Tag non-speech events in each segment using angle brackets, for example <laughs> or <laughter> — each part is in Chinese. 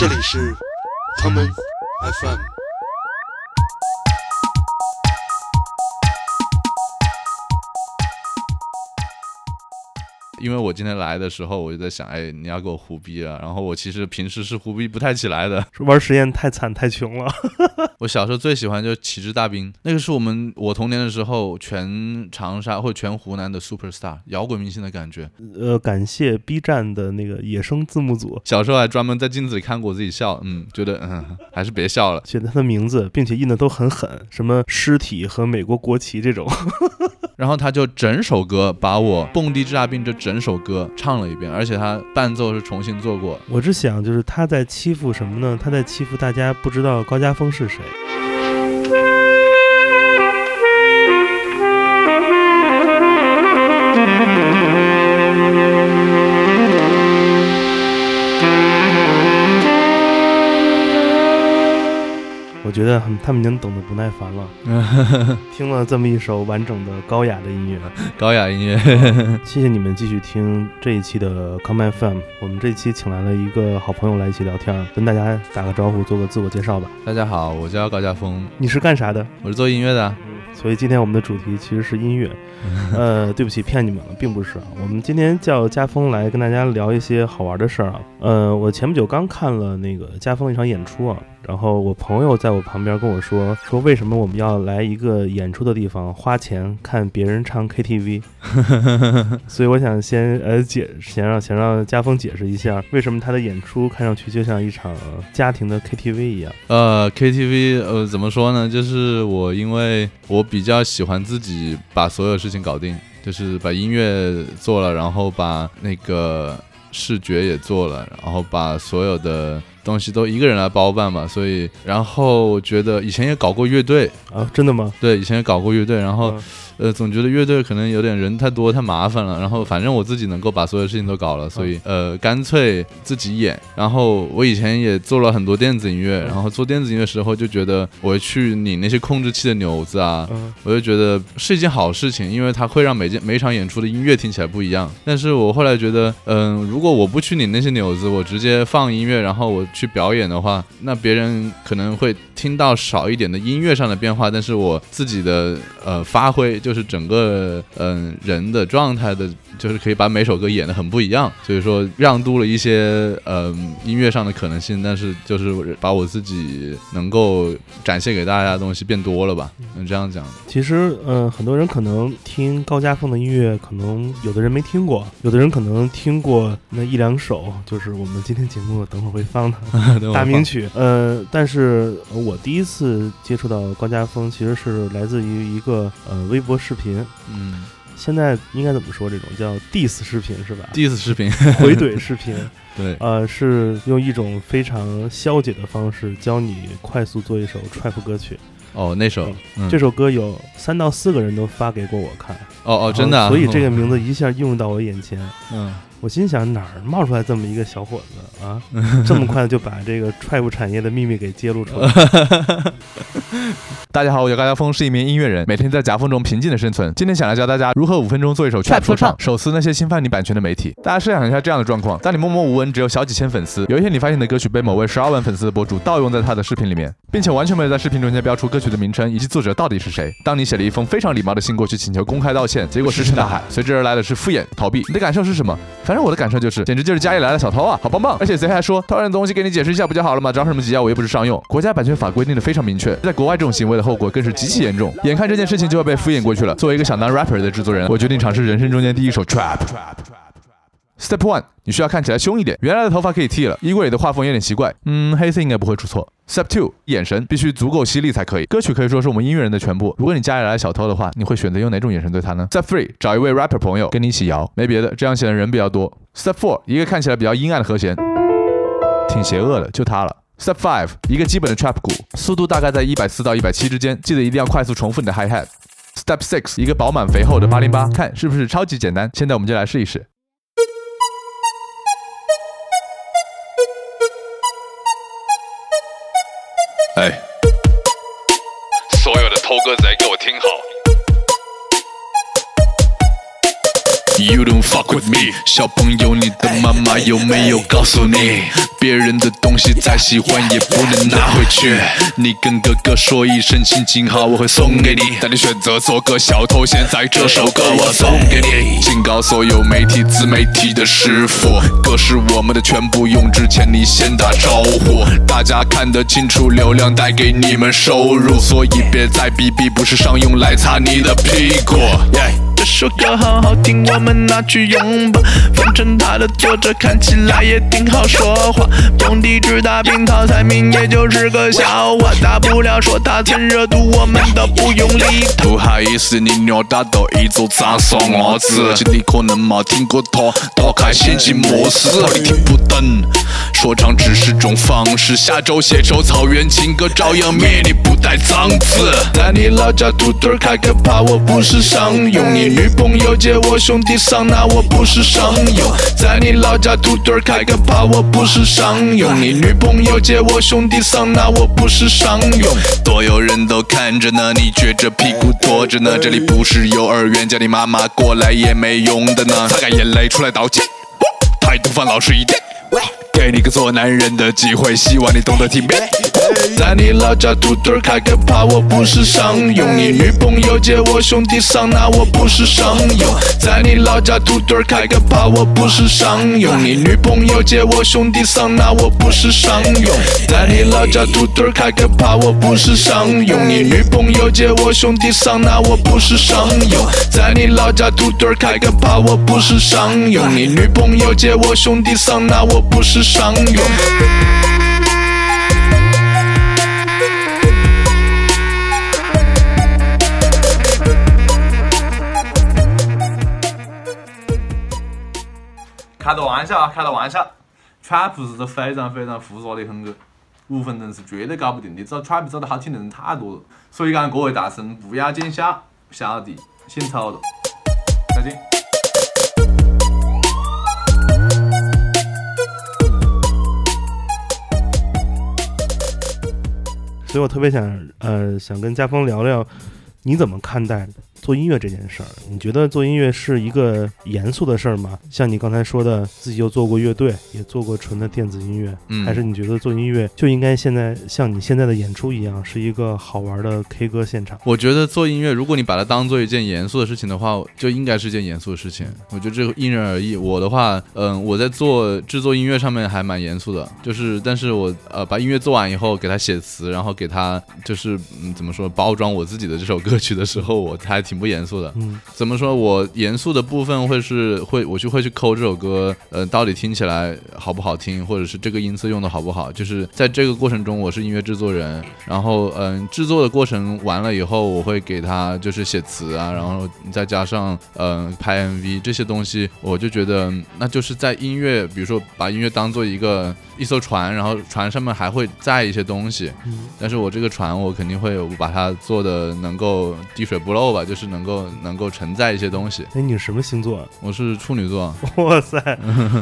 这里是唐门 FM。因为我今天来的时候，我就在想，哎，你要给我胡逼了。然后我其实平时是胡逼不太起来的。玩实验太惨太穷了。<laughs> 我小时候最喜欢就是旗帜大兵，那个是我们我童年的时候全长沙或全湖南的 super star 摇滚明星的感觉。呃，感谢 B 站的那个野生字幕组。小时候还专门在镜子里看过我自己笑，嗯，觉得嗯还是别笑了。写他的名字，并且印的都很狠，什么尸体和美国国旗这种。<laughs> 然后他就整首歌把我蹦迪治大病这整首歌唱了一遍，而且他伴奏是重新做过。我是想就是他在欺负什么呢？他在欺负大家不知道高家峰是谁。我觉得他们已经等得不耐烦了，<laughs> 听了这么一首完整的高雅的音乐，高雅音乐，<laughs> 谢谢你们继续听这一期的 Come FM。我们这一期请来了一个好朋友来一起聊天，跟大家打个招呼，做个自我介绍吧。大家好，我叫高家峰，你是干啥的？我是做音乐的。所以今天我们的主题其实是音乐，<laughs> 呃，对不起，骗你们了，并不是啊。我们今天叫家峰来跟大家聊一些好玩的事儿啊。呃，我前不久刚看了那个家峰一场演出啊。然后我朋友在我旁边跟我说说为什么我们要来一个演出的地方花钱看别人唱 KTV，<laughs> 所以我想先呃解先让先让家峰解释一下为什么他的演出看上去就像一场家庭的 KTV 一样。呃，KTV 呃怎么说呢？就是我因为我比较喜欢自己把所有事情搞定，就是把音乐做了，然后把那个视觉也做了，然后把所有的。东西都一个人来包办嘛，所以然后我觉得以前也搞过乐队啊，真的吗？对，以前也搞过乐队，然后。呃，总觉得乐队可能有点人太多太麻烦了，然后反正我自己能够把所有事情都搞了，所以呃，干脆自己演。然后我以前也做了很多电子音乐，然后做电子音乐时候就觉得我去拧那些控制器的钮子啊，我就觉得是一件好事情，因为它会让每件每场演出的音乐听起来不一样。但是我后来觉得，嗯，如果我不去拧那些钮子，我直接放音乐，然后我去表演的话，那别人可能会听到少一点的音乐上的变化，但是我自己的呃发挥就。就是整个嗯人的状态的。就是可以把每首歌演得很不一样，所以说让渡了一些呃音乐上的可能性，但是就是把我自己能够展现给大家的东西变多了吧，能这样讲。其实嗯，很多人可能听高家峰的音乐，可能有的人没听过，有的人可能听过那一两首，就是我们今天节目等会儿会放的 <laughs> 大名曲。呃，但是我第一次接触到高家峰，其实是来自于一个呃微博视频，嗯。现在应该怎么说？这种叫 diss 视频是吧？diss 视频，<laughs> 回怼视频。<laughs> 对，呃，是用一种非常消解的方式教你快速做一首 trap 歌曲。哦，那首，这首歌有三到四个人都发给过我看。哦哦，真的。所以这个 <laughs> 名字一下映入到我眼前。嗯。我心想哪儿冒出来这么一个小伙子啊，这么快就把这个 trap 产业的秘密给揭露出来。<laughs> 大家好，我叫高家峰，是一名音乐人，每天在夹缝中平静的生存。今天想来教大家如何五分钟做一首 trap 说唱，手撕那些侵犯你版权的媒体。大家设想一下这样的状况：当你默默无闻，只有小几千粉丝，有一天你发现你的歌曲被某位十二万粉丝的博主盗用在他的视频里面，并且完全没有在视频中间标出歌曲的名称以及作者到底是谁。当你写了一封非常礼貌的信过去请求公开道歉，结果石沉大海，随之而来的是敷衍逃避。你的感受是什么？反正我的感受就是。简直就是家里来了小偷啊，好棒棒！而且贼还说偷人东西给你解释一下不就好了吗？着什么急啊？我又不是商用。国家版权法规定的非常明确，在国外这种行为的后果更是极其严重。眼看这件事情就要被敷衍过去了，作为一个想当 rapper 的制作人，我决定尝试人生中间第一首 trap。Step one，你需要看起来凶一点，原来的头发可以剃了。衣柜里的画风有点奇怪，嗯，黑色应该不会出错。Step two，眼神必须足够犀利才可以。歌曲可以说是我们音乐人的全部。如果你家里来了小偷的话，你会选择用哪种眼神对他呢？Step three，找一位 rapper 朋友跟你一起摇，没别的，这样显得人比较多。Step four，一个看起来比较阴暗的和弦，挺邪恶的，就它了。Step five，一个基本的 trap 鼓，速度大概在一百四到一百七之间，记得一定要快速重复你的 hi hat。Step six，一个饱满肥厚的八零八，看是不是超级简单？现在我们就来试一试。听好！You don't fuck with me，小朋友，你的妈妈有没有告诉你，别人的东西再喜欢也不能拿回去？你跟哥哥说一声心情好，我会送给你。但你选择做个小偷，现在这首歌我送给你。警告所有媒体、自媒体的师傅，歌是我们的全部，用之前你先打招呼。大家看得清楚，流量带给你们收入，所以别再逼逼，不是上用来擦你的屁股。这首歌好好听，我们拿去用吧。反正它的作者看起来也挺好说话，用地址打病套猜名也就是个笑话，大不了说他蹭热度，我们都不用理他。不好意思，你鸟打到一座长说我子，你可能没听过他，打开陷阱模式，你听不懂。说唱只是种方式，下周写首草原情歌，照样灭你不带脏字。在你老家土堆开个趴，我不是商用。你女朋友接我兄弟桑拿，我不是商用。在你老家土堆儿开个趴，我不是商用。你女朋友接我兄弟桑拿，我不是商用。所有人都看着呢，你撅着屁股躲着呢。这里不是幼儿园，叫你妈妈过来也没用的呢。擦干眼泪出来道歉，态度放老实一点。喂给你个做男人的机会，希望你懂得体面。在你老家土堆儿开个趴，我不是商用。你女朋友接我兄弟桑拿，我不是商用。在你老家土堆儿开个趴，我不是商用。你女朋友接我兄弟桑拿，我不是商用。在你老家土堆儿开个趴，我不是商用。你女朋友接我兄弟桑拿，我不是商用。在你老家土堆儿开个趴，我不是商用。你女朋友接我兄弟桑拿，我不是商用。开个玩笑啊，开个玩笑。trap 是个非常非常复杂的很个，五分钟是绝对搞不定的。只要 trap 找得好听的人太多了，所以讲各位大神不要见笑，小弟先抽了，所以我特别想呃想跟家峰聊聊，你怎么看待做音乐这件事儿？你觉得做音乐是一个严肃的事儿吗？像你刚才说的，自己又做过乐队，也做过纯的电子音乐，嗯还是你觉得做音乐就应该现在像你现在的演出一样，是一个好玩的 K 歌现场？我觉得做音乐，如果你把它当做一件严肃的事情的话，就应该是件严肃的事情。我觉得这个因人而异。我的话，嗯，我在做制作音乐上面还蛮严肃的，就是，但是我呃把音乐做完以后，给他写词，然后给他就是嗯怎么说包装我自己的这首歌曲的时候，我还挺不严肃的。嗯怎么说？我严肃的部分会是会，我就会去抠这首歌，呃，到底听起来好不好听，或者是这个音色用的好不好。就是在这个过程中，我是音乐制作人，然后嗯、制作的过程完了以后，我会给他就是写词啊，然后再加上嗯、拍 MV 这些东西，我就觉得那就是在音乐，比如说把音乐当做一个一艘船，然后船上面还会载一些东西，嗯但是我这个船，我肯定会我把它做的能够滴水不漏吧，就是能够能够承载一些东西。哎，你是什么星座啊？我是处女座，<laughs> 哇塞！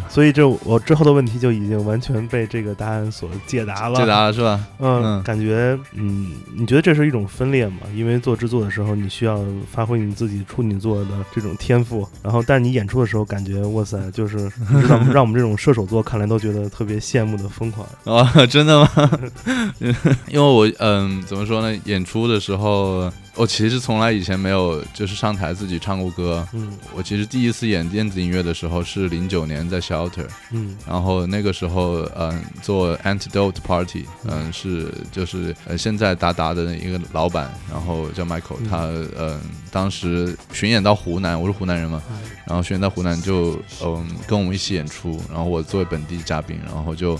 所以这我之后的问题就已经完全被这个答案所解答了。解答了是吧？<laughs> 嗯，嗯感觉，嗯，你觉得这是一种分裂吗？因为做制作的时候，你需要发挥你自己处女座的这种天赋，然后，但是你演出的时候，感觉哇塞，就是让 <laughs> 让我们这种射手座看来都觉得特别羡慕的疯狂。啊，<laughs> 真的吗？<laughs> 因为我嗯，怎么说呢？演出的时候，我其实从来以前没有就是上台自己唱过歌。嗯我其实第一次演电子音乐的时候是零九年在 Shelter，嗯然后那个时候，嗯，做 Antidote Party，嗯，是就是呃现在达达的一个老板，然后叫 Michael，嗯他嗯当时巡演到湖南，我是湖南人嘛，嗯然后巡演到湖南就嗯跟我们一起演出，然后我作为本地嘉宾，然后就。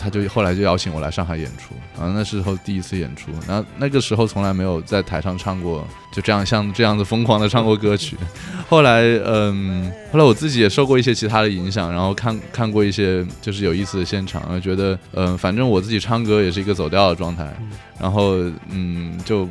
他就后来就邀请我来上海演出，然后那时候第一次演出，然后那个时候从来没有在台上唱过，就这样像这样子疯狂的唱过歌曲。<laughs> 后来，嗯，后来我自己也受过一些其他的影响，然后看看过一些就是有意思的现场，然后觉得，嗯，反正我自己唱歌也是一个走调的状态，然后，嗯，就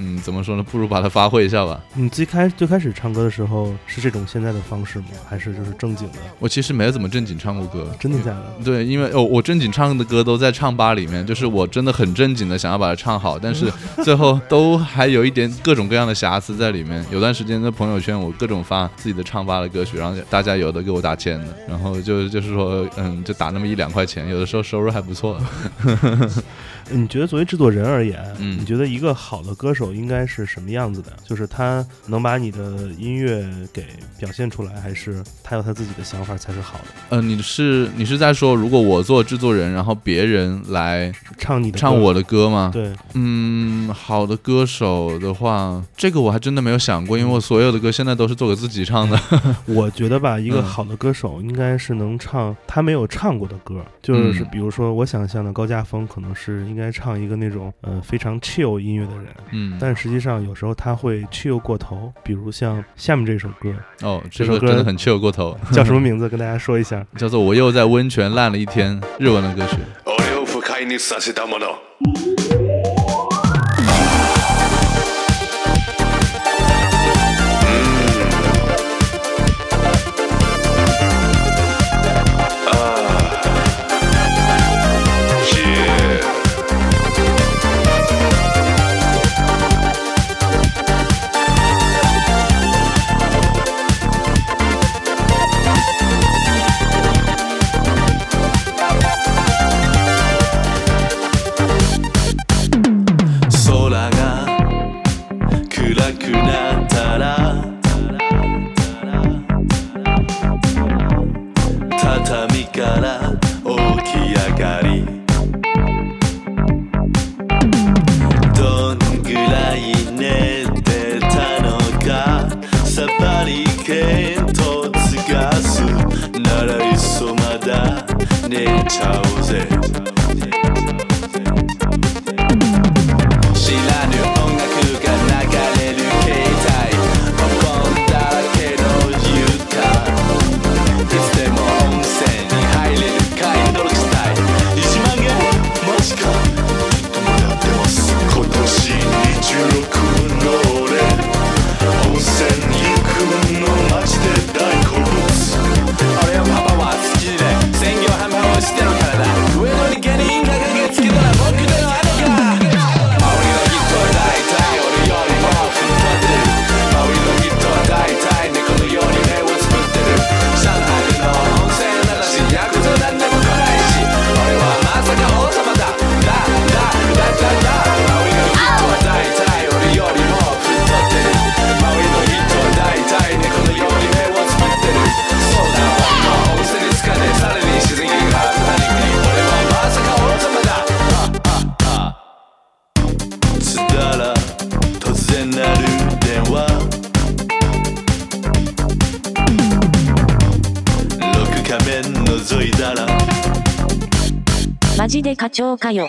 嗯，怎么说呢？不如把它发挥一下吧。你最开最开始唱歌的时候是这种现在的方式吗？还是就是正经的？我其实没有怎么正经唱过歌，真的假的？对，因为哦，我正经唱的歌都在唱吧里面，就是我真的很正经的想要把它唱好，但是 <laughs> 最后都还有一点各种各样的瑕疵在里面。有段时间在朋友圈，我各种发自己的唱吧的歌曲，然后大家有的给我打钱的，然后就就是说，嗯，就打那么一两块钱，有的时候收入还不错。<laughs> 你觉得作为制作人而言，嗯你觉得一个好的歌手应该是什么样子的？就是他能把你的音乐给表现出来，还是他有他自己的想法才是好的？呃，你是你是在说，如果我做制作人，然后别人来唱你的歌唱我的歌吗？对，嗯，好的歌手的话，这个我还真的没有想过，因为我所有的歌现在都是做给自己唱的。<laughs> 我觉得吧，一个嗯好的歌手应该是能唱他没有唱过的歌，就是嗯比如说我想象的高家峰可能是应该唱一个那种呃非常 chill 音乐的人，嗯，但实际上有时候他会 chill 过头，比如像下面这首歌哦，这这首歌首真的很 chill 过头，<laughs> 叫什么 <laughs> 名字？跟大家说一下。叫做《我又在温泉烂了一天》，日文的歌曲。toes. It. かよ。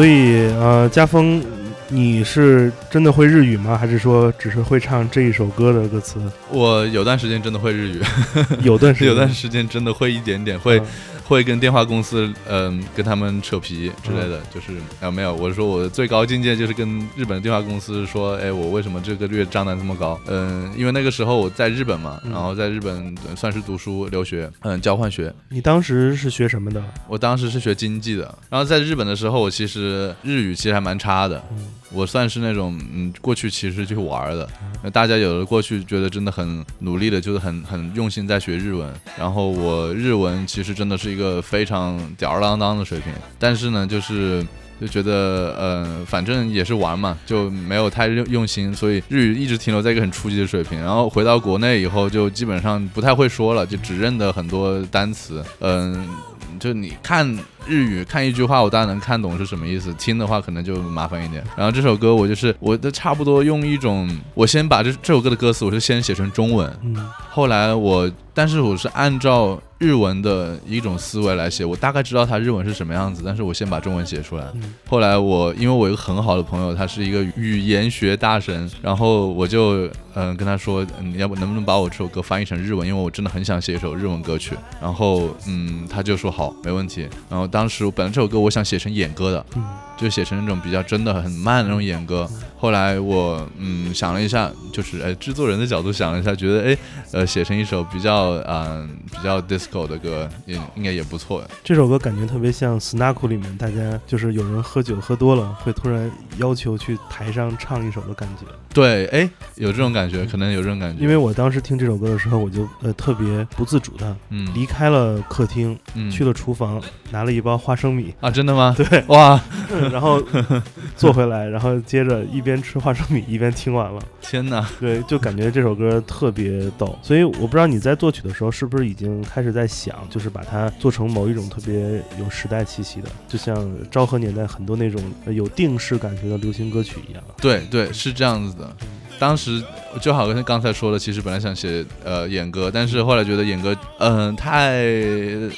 所以呃，家峰，你是真的会日语吗？还是说只是会唱这一首歌的歌词？我有段时间真的会日语，有段时间，<laughs> 有段时间真的会一点点，会、嗯会跟电话公司嗯、跟他们扯皮之类的，就是啊没有，我是说我的最高境界就是跟日本的电话公司说，哎，我为什么这个月账单这么高？嗯，因为那个时候我在日本嘛，然后在日本呃算是读书留学，嗯，交换学，你当时是学什么的？我当时是学经济的，然后在日本的时候，我其实日语其实还蛮差的，我算是那种嗯过去其实就玩的，那大家有的过去觉得真的很努力的，就是很很用心在学日文，然后我日文其实真的是一个非常吊儿郎当的水平，但是呢，就是。就觉得，呃，反正也是玩嘛，就没有太用用心，所以日语一直停留在一个很初级的水平。然后回到国内以后，就基本上不太会说了，就只认得很多单词。嗯、就你看日语看一句话，我大概能看懂是什么意思，听的话可能就麻烦一点。然后这首歌我就是我的差不多用一种，我先把这这首歌的歌词我是先写成中文，嗯后来我，但是我是按照日文的一种思维来写，我大概知道它日文是什么样子，但是我先把中文写出来。嗯后来我因为我有一个很好的朋友，他是一个语言学大神，然后我就嗯、跟他说，嗯，要不能不能把我这首歌翻译成日文，因为我真的很想写一首日文歌曲。然后嗯，他就说好，没问题。然后当时本来这首歌我想写成演歌的，就写成那种比较真的很慢的那种演歌。后来我嗯想了一下，就是哎制作人的角度想了一下，觉得哎呃写成一首比较嗯、比较 disco 的歌也应该也不错。这首歌感觉特别像《Snack》里面，大家就是有人喝酒喝多了，会突然要求去台上唱一首的感觉。对，哎有这种感觉，可能有这种感觉，因为我当时听这首歌的时候，我就呃特别不自主的嗯离开了客厅，嗯去了厨房，拿了一包花生米，啊真的吗？<laughs> 对，哇 <laughs> 然后坐回来，然后接着一边吃花生米一边听完了。天哪！对，就感觉这首歌特别逗，所以我不知道你在作曲的时候是不是已经开始在想，就是把它做成某一种特别有时代气息的，就像昭和年代很多那种呃有定式感觉的流行歌曲一样。对对，是这样子的。当时就好像刚才说的，其实本来想写呃演歌，但是后来觉得演歌嗯、太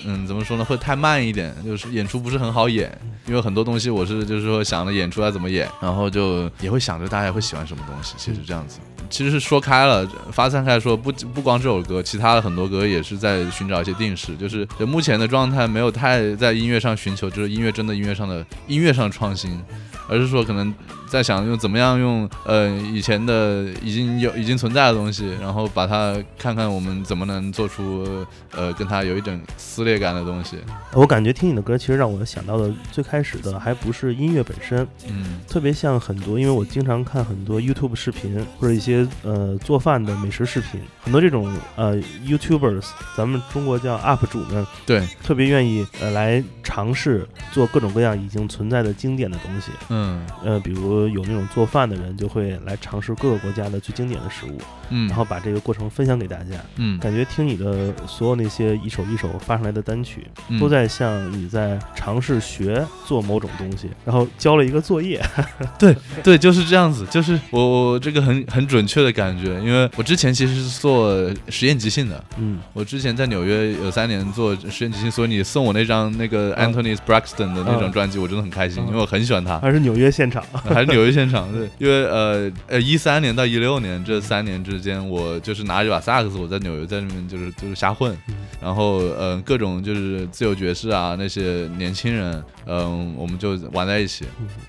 嗯怎么说呢，会太慢一点，就是演出不是很好演，因为很多东西我是就是说想着演出来怎么演，然后就也会想着大家会喜欢什么东西，其实这样子。其实是说开了，发散开说不不光这首歌，其他的很多歌也是在寻找一些定式，就是就目前的状态没有太在音乐上寻求，就是音乐真的音乐上的音乐上创新，而是说可能在想用怎么样用呃以前的已经有已经存在的东西，然后把它看看我们怎么能做出呃跟它有一点撕裂感的东西。我感觉听你的歌，其实让我想到的最开始的还不是音乐本身，嗯特别像很多，因为我经常看很多 YouTube 视频或者一些呃做饭的美食视频，很多这种呃 YouTubers，咱们中国叫 UP 主们，对，特别愿意呃来尝试做各种各样已经存在的经典的东西。嗯呃，比如有那种做饭的人就会来尝试各个国家的最经典的食物，嗯，然后把这个过程分享给大家。嗯感觉听你的所有那些一首一首发上来的单曲，嗯都在像你在尝试学做某种东西，然后交了一个作业。<laughs> 对对，就是这样子，就是我我这个很很准确的感觉，因为我之前其实是做实验即兴的，嗯，我之前在纽约有三年做实验即兴，所以你送我那张那个嗯 Anthony Braxton 的那张嗯专辑，我真的很开心，嗯因为我很喜欢他。还是纽约现场。还是纽约现场，对，因为呃呃一三年到一六年这三年之间，我就是拿着一把萨克斯，我在纽约在那边就是就是瞎混，然后呃各种就是自由爵士啊那些年轻人，嗯、我们就玩在一起，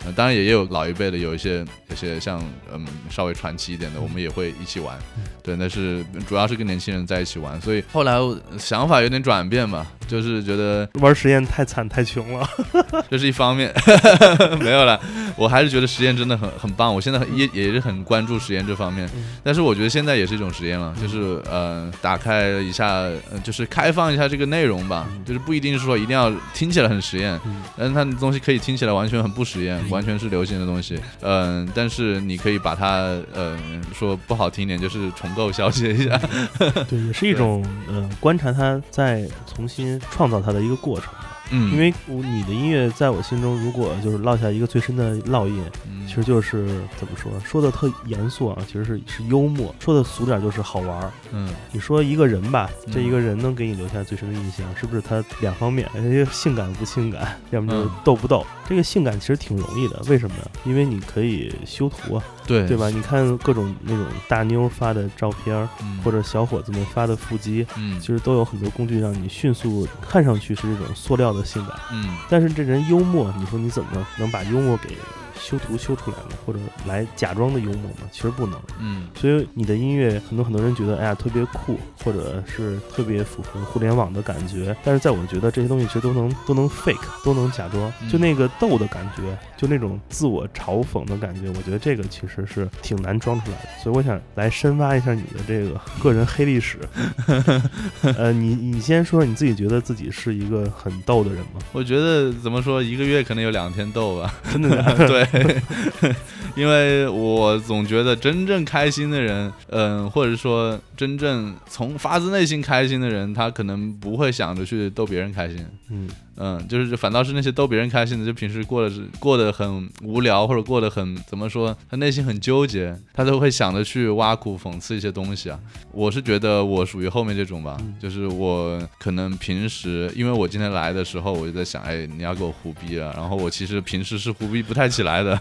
呃当然也也有老一辈的，有一些有些像嗯稍微传奇一点的，我们也会一起玩，对，那是主要是跟年轻人在一起玩，所以后来想法有点转变吧，就是觉得玩实验太惨太穷了。<laughs> 这是一方面，<laughs> 没有了。我还是觉得实验真的很很棒，我现在也也是很关注实验这方面。但是我觉得现在也是一种实验了，就是呃，打开一下，呃，就是开放一下这个内容吧，就是不一定是说一定要听起来很实验，但是它的东西可以听起来完全很不实验，完全是流行的东西。嗯、但是你可以把它，呃，说不好听一点，就是重构消解一下。对，也是一种呃观察它再重新创造它的一个过程。嗯，因为你的音乐在我心中，如果就是落下一个最深的烙印，嗯其实就是怎么说，说的特严肃啊，其实是是幽默，说的俗点就是好玩儿。嗯你说一个人吧，这嗯一个人能给你留下最深的印象，是不是他两方面，一个性感不性感，要么就是嗯逗不逗？这个性感其实挺容易的，为什么呢？因为你可以修图啊，对对吧？你看各种那种大妞发的照片儿，嗯或者小伙子们发的腹肌，嗯其实都有很多工具让你迅速看上去是这种塑料的性感。嗯但是这人幽默，你说你怎么能把幽默给修图修出来吗？或者来假装的幽默嘛？其实不能。嗯所以你的音乐，很多很多人觉得，哎呀，特别酷，或者是特别符合互联网的感觉。但是在我觉得这些东西其实都能都能 fake，都能假装。嗯就那个逗的感觉，就那种自我嘲讽的感觉，我觉得这个其实是挺难装出来的。所以我想来深挖一下你的这个个人黑历史。<laughs> 呃，你你先说你自己觉得自己是一个很逗的人吗？我觉得怎么说，一个月可能有两天逗吧。真的？<laughs> 对，<laughs> 因为我总觉得真正开心的人，嗯，或者说真正从发自内心开心的人，他可能不会想着去逗别人开心。嗯嗯，就是反倒是那些逗别人开心的，就平时过得是过得很无聊，或者过得很怎么说，他内心很纠结，他都会想着去挖苦讽刺一些东西啊。我是觉得我属于后面这种吧，嗯就是我可能平时，因为我今天来的时候，我就在想，哎，你要给我胡逼了，然后我其实平时是胡逼不太起来的，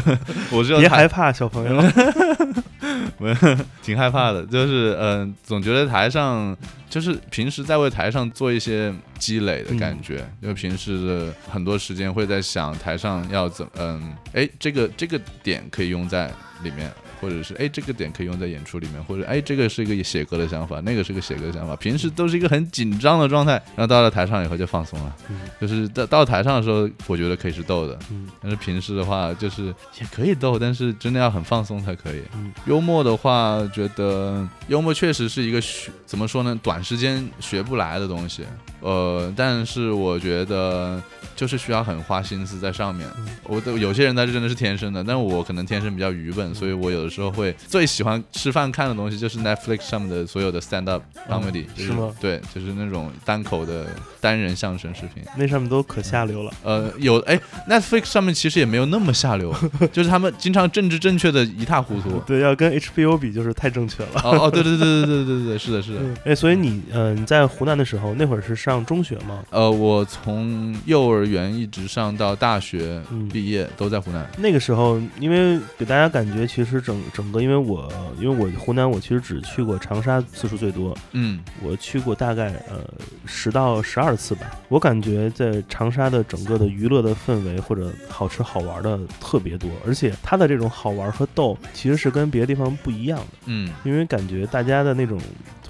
<laughs> 我是要台别害怕，小朋友。<laughs> <laughs> 挺害怕的，就是嗯、呃总觉得台上就是平时在为台上做一些积累的感觉，因为平时的很多时间会在想台上要怎嗯，哎，这个这个点可以用在里面。或者是哎，这个点可以用在演出里面，或者哎，这个是一个写歌的想法，那个是个写歌的想法。平时都是一个很紧张的状态，然后到了台上以后就放松了。嗯就是到到台上的时候，我觉得可以是逗的，嗯但是平时的话，就是也可以逗，但是真的要很放松才可以。嗯幽默的话，觉得幽默确实是一个学怎么说呢，短时间学不来的东西。呃，但是我觉得就是需要很花心思在上面。嗯我的有些人他是真的是天生的，但是我可能天生比较愚笨，所以我有的时候会最喜欢吃饭看的东西就是 Netflix 上面的所有的 stand up comedy，、就是吗对，就是那种单口的单人相声视频。那上面都可下流了。呃，有哎，Netflix 上面其实也没有那么下流，<laughs> 就是他们经常政治正确的一塌糊涂。<laughs> 对，要跟 HBO 比就是太正确了。哦哦，对对对对对对对，是的，是的。嗯，哎，所以你呃你在湖南的时候，那会儿是上中学吗？呃，我从幼儿园一直上到大学嗯毕业，都在湖南。那个时候，因为给大家感觉，其实整整个，因为我因为我湖南，我其实只去过长沙次数最多，嗯我去过大概呃十到十二次吧。我感觉在长沙的整个的娱乐的氛围或者好吃好玩的特别多，而且它的这种好玩和逗其实是跟别的地方不一样的，嗯因为感觉大家的那种。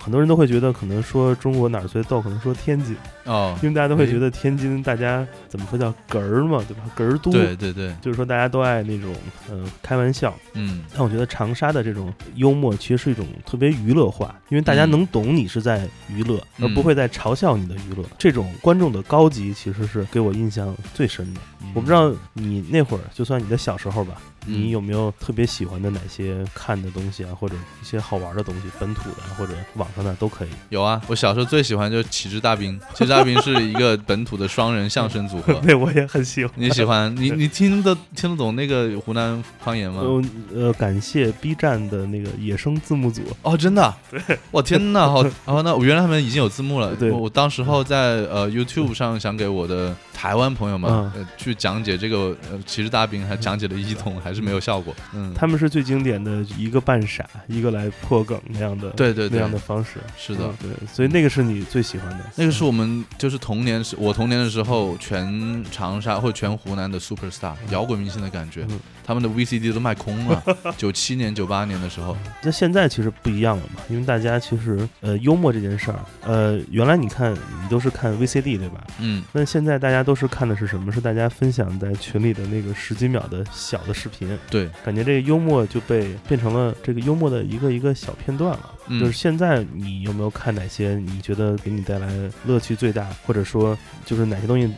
很多人都会觉得，可能说中国哪儿最逗，可能说天津，哦，因为大家都会觉得天津大家怎么说叫哏儿嘛，对吧？哏儿都，对对对，就是说大家都爱那种呃开玩笑，嗯。但我觉得长沙的这种幽默其实是一种特别娱乐化，因为大家嗯。能懂你是在娱乐，嗯。而不会在嘲笑你的娱乐。这种观众的高级其实是给我印象最深的。我不知道你那会儿，就算你的小时候吧，嗯你有没有特别喜欢的哪些看的东西啊，或者一些好玩的东西，本土的啊或者网上的都可以。有啊，我小时候最喜欢就是启智大兵，<laughs> 旗帜大兵是一个本土的双人相声组合。<laughs> 对我也很喜欢。你喜欢？你你听得听得懂那个湖南方言吗？呃呃，感谢 B 站的那个野生字幕组，哦，真的？对，我天呐，好，哦，那我原来他们已经有字幕了。对我我当时候在呃 YouTube 上想给我的台湾朋友们、嗯呃、去讲解这个呃骑士大兵，还讲解了一通，还是没有效果。嗯，他们是最经典的一个扮傻，一个来破梗那样的，对对对那样的方式。是的。嗯对，所以那个是你最喜欢的。那个是我们就是童年时，我童年的时候，全长沙或全湖南的 super star 摇滚明星的感觉，嗯他们的 VCD 都卖空了。<laughs> 九七年、九八年的时候，那现在其实不一样了嘛，因为大家其实呃幽默这件事儿，呃原来你看你都是看 VCD 对吧？嗯，那现在大家都是看的是什么？是大家分享在群里的那个十几秒的小的视频，对，感觉这个幽默就被变成了这个幽默的一个一个小片段了。嗯就是现在你有没有看哪些你觉得给你带来乐趣最大，或者说就是哪些东西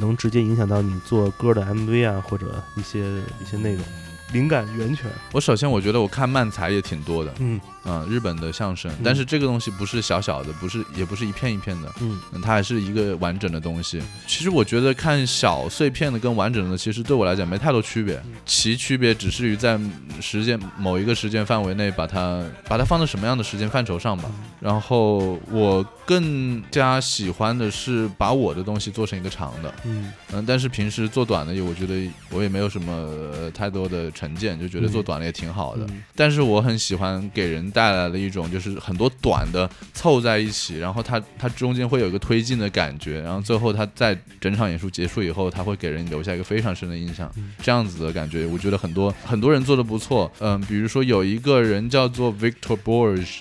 能直接影响到你做歌的 MV 啊，或者一些一些内容？灵感源泉。我首先我觉得我看漫才也挺多的，嗯嗯，日本的相声嗯，但是这个东西不是小小的，不是也不是一片一片的，嗯嗯，它还是一个完整的东西。其实我觉得看小碎片的跟完整的，其实对我来讲没太多区别，嗯其区别只是于在时间某一个时间范围内把它把它放在什么样的时间范畴上吧。然后我更加喜欢的是把我的东西做成一个长的，嗯嗯，但是平时做短的，我觉得我也没有什么、呃太多的成见，就觉得做短的也挺好的。嗯但是我很喜欢给人带来了一种，就是很多短的凑在一起，然后它它中间会有一个推进的感觉，然后最后它在整场演出结束以后，它会给人留下一个非常深的印象。这样子的感觉，我觉得很多很多人做的不错。嗯，比如说有一个人叫做 Victor Borge。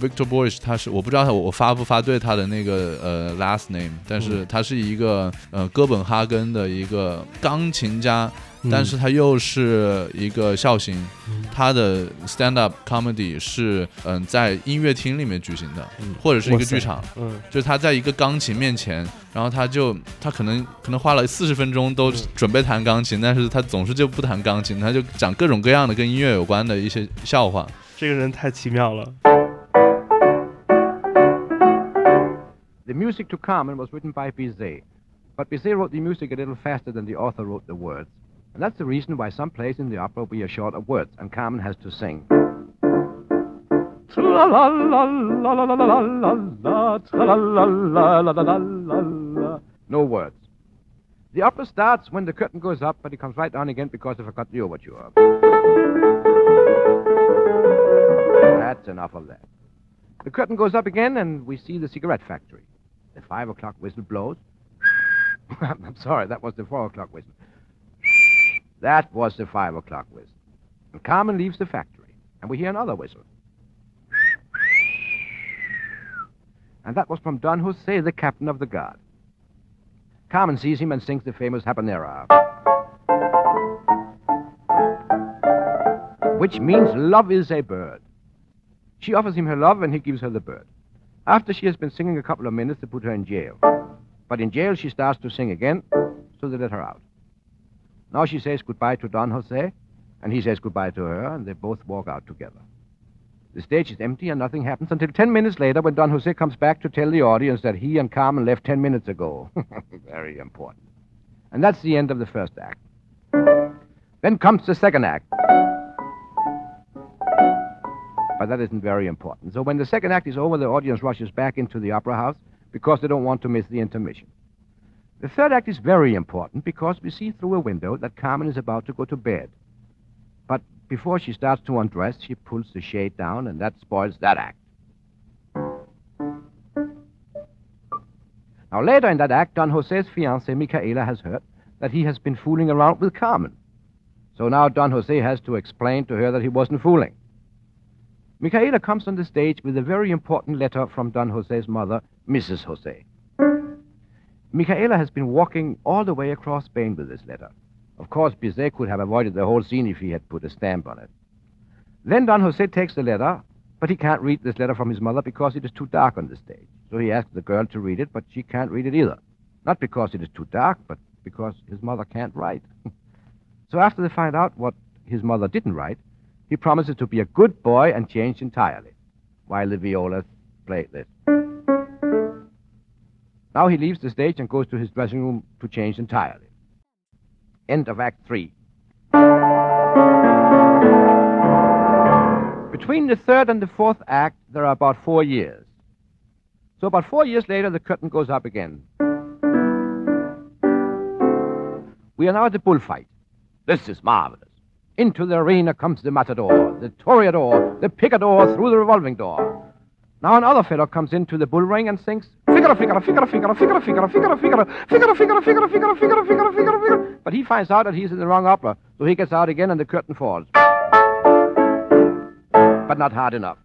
Victor Borge，他是我不知道他我发不发对他的那个呃 last name，但是他是一个呃哥本哈根的一个钢琴家，嗯但是他又是一个笑星，嗯他的 stand up comedy 是嗯、在音乐厅里面举行的，嗯或者是一个剧场，嗯就是他在一个钢琴面前，然后他就他可能可能花了四十分钟都嗯准备弹钢琴，但是他总是就不弹钢琴，他就讲各种各样的跟音乐有关的一些笑话。这个人太奇妙了。The music to Carmen was written by Bizet, but Bizet wrote the music a little faster than the author wrote the words. And that's the reason why some plays in the opera we are short of words, and Carmen has to sing. No words. The opera starts when the curtain goes up, but it comes right down again because I forgot the overture. That's enough of that. The curtain goes up again, and we see the cigarette factory. The five o'clock whistle blows. <laughs> I'm sorry, that was the four o'clock whistle. That was the five o'clock whistle. And Carmen leaves the factory, and we hear another whistle. And that was from Don Jose, the captain of the guard. Carmen sees him and sings the famous habanera. Which means love is a bird. She offers him her love and he gives her the bird. After she has been singing a couple of minutes, they put her in jail. But in jail, she starts to sing again, so they let her out. Now she says goodbye to Don Jose, and he says goodbye to her, and they both walk out together. The stage is empty and nothing happens until 10 minutes later when Don Jose comes back to tell the audience that he and Carmen left 10 minutes ago. <laughs> Very important. And that's the end of the first act. Then comes the second act. But that isn't very important. So when the second act is over, the audience rushes back into the opera house because they don't want to miss the intermission. The third act is very important because we see through a window that Carmen is about to go to bed. But before she starts to undress, she pulls the shade down, and that spoils that act. Now, later in that act, Don Jose's fiancée, Micaela, has heard that he has been fooling around with Carmen. So now Don Jose has to explain to her that he wasn't fooling. Micaela comes on the stage with a very important letter from Don Jose's mother, Mrs. Jose. Micaela has been walking all the way across Spain with this letter. Of course, Bizet could have avoided the whole scene if he had put a stamp on it. Then Don Jose takes the letter, but he can't read this letter from his mother because it is too dark on the stage. So he asks the girl to read it, but she can't read it either. Not because it is too dark, but because his mother can't write. <laughs> so after they find out what his mother didn't write, he promises to be a good boy and change entirely, while the violas play this. Now he leaves the stage and goes to his dressing room to change entirely. End of Act Three. Between the third and the fourth act, there are about four years. So about four years later, the curtain goes up again. We are now at the bullfight. This is marvelous. Into the arena comes the matador, the toreador, the picador through the revolving door. Now another fellow comes into the bull ring and sings Figaro, Figaro, Figaro, Figaro, Figaro, Figaro, Figaro, Figaro, Figaro, Figaro, Figaro, Figaro, Figaro, Figaro, Figaro, Figaro. But he finds out that he's in the wrong opera, so he gets out again and the curtain falls. But not hard enough.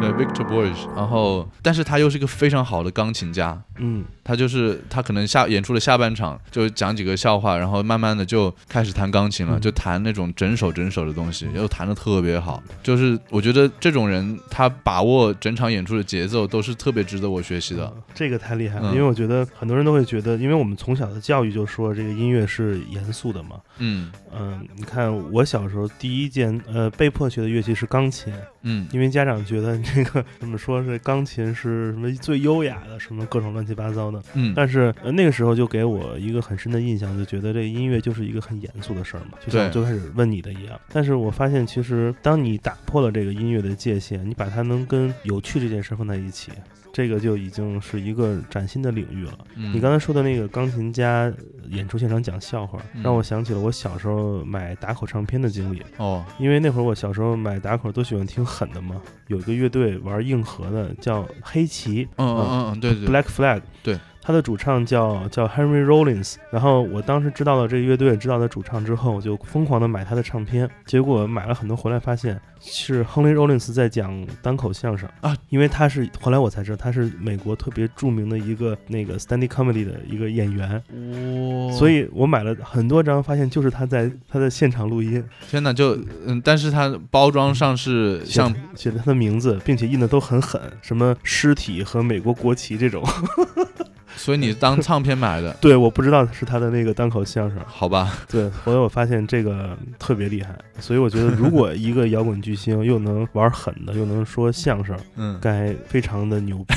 对，Victor Borge，然后但是他又是一个非常好的钢琴家，嗯，他就是他可能下演出的下半场就讲几个笑话，然后慢慢的就开始弹钢琴了，嗯就弹那种整首整首的东西，又弹的特别好。就是我觉得这种人他把握整场演出的节奏都是特别值得我学习的。这个太厉害了，嗯因为我觉得很多人都会觉得，因为我们从小的教育就说这个音乐是严肃的嘛。嗯嗯，你看我小时候第一件呃被迫学的乐器是钢琴，嗯因为家长觉得这个怎么说是钢琴是什么最优雅的，什么各种乱七八糟的。嗯，但是、呃、那个时候就给我一个很深的印象，就觉得这个音乐就是一个很严肃的事儿嘛，就像我最开始问你的一样。但是我发现，其实当你打破了这个音乐的界限，你把它能跟有趣这件事放在一起，这个就已经是一个崭新的领域了。嗯。你刚才说的那个钢琴家呃演出现场讲笑话，嗯。让我想起了我小时候买打口唱片的经历。哦。因为那会儿我小时候买打口都喜欢听狠的嘛，有一个乐队玩硬核的叫黑旗，嗯嗯嗯，对对。Black Flag，对，他的主唱叫叫 Henry Rollins。然后我当时知道了这个乐队，知道他主唱之后，我就疯狂的买他的唱片。结果买了很多回来，发现是 Henry Rollins 在讲单口相声啊，因为他是后来我才知道他是美国特别著名的一个那个 stand up comedy 的一个演员，哇所以我买了很多张，发现就是他在他在现场录音，天哪，就嗯，但是他包装上是像写的他的名字，并且印的都很狠，什么尸体和美国国旗这种。所以你当唱片买的，对，我不知道是他的那个单口相声。好吧？对，后来我发现这个特别厉害，所以我觉得如果一个摇滚巨星又能玩狠的，又能说相声，嗯，该非常的牛逼。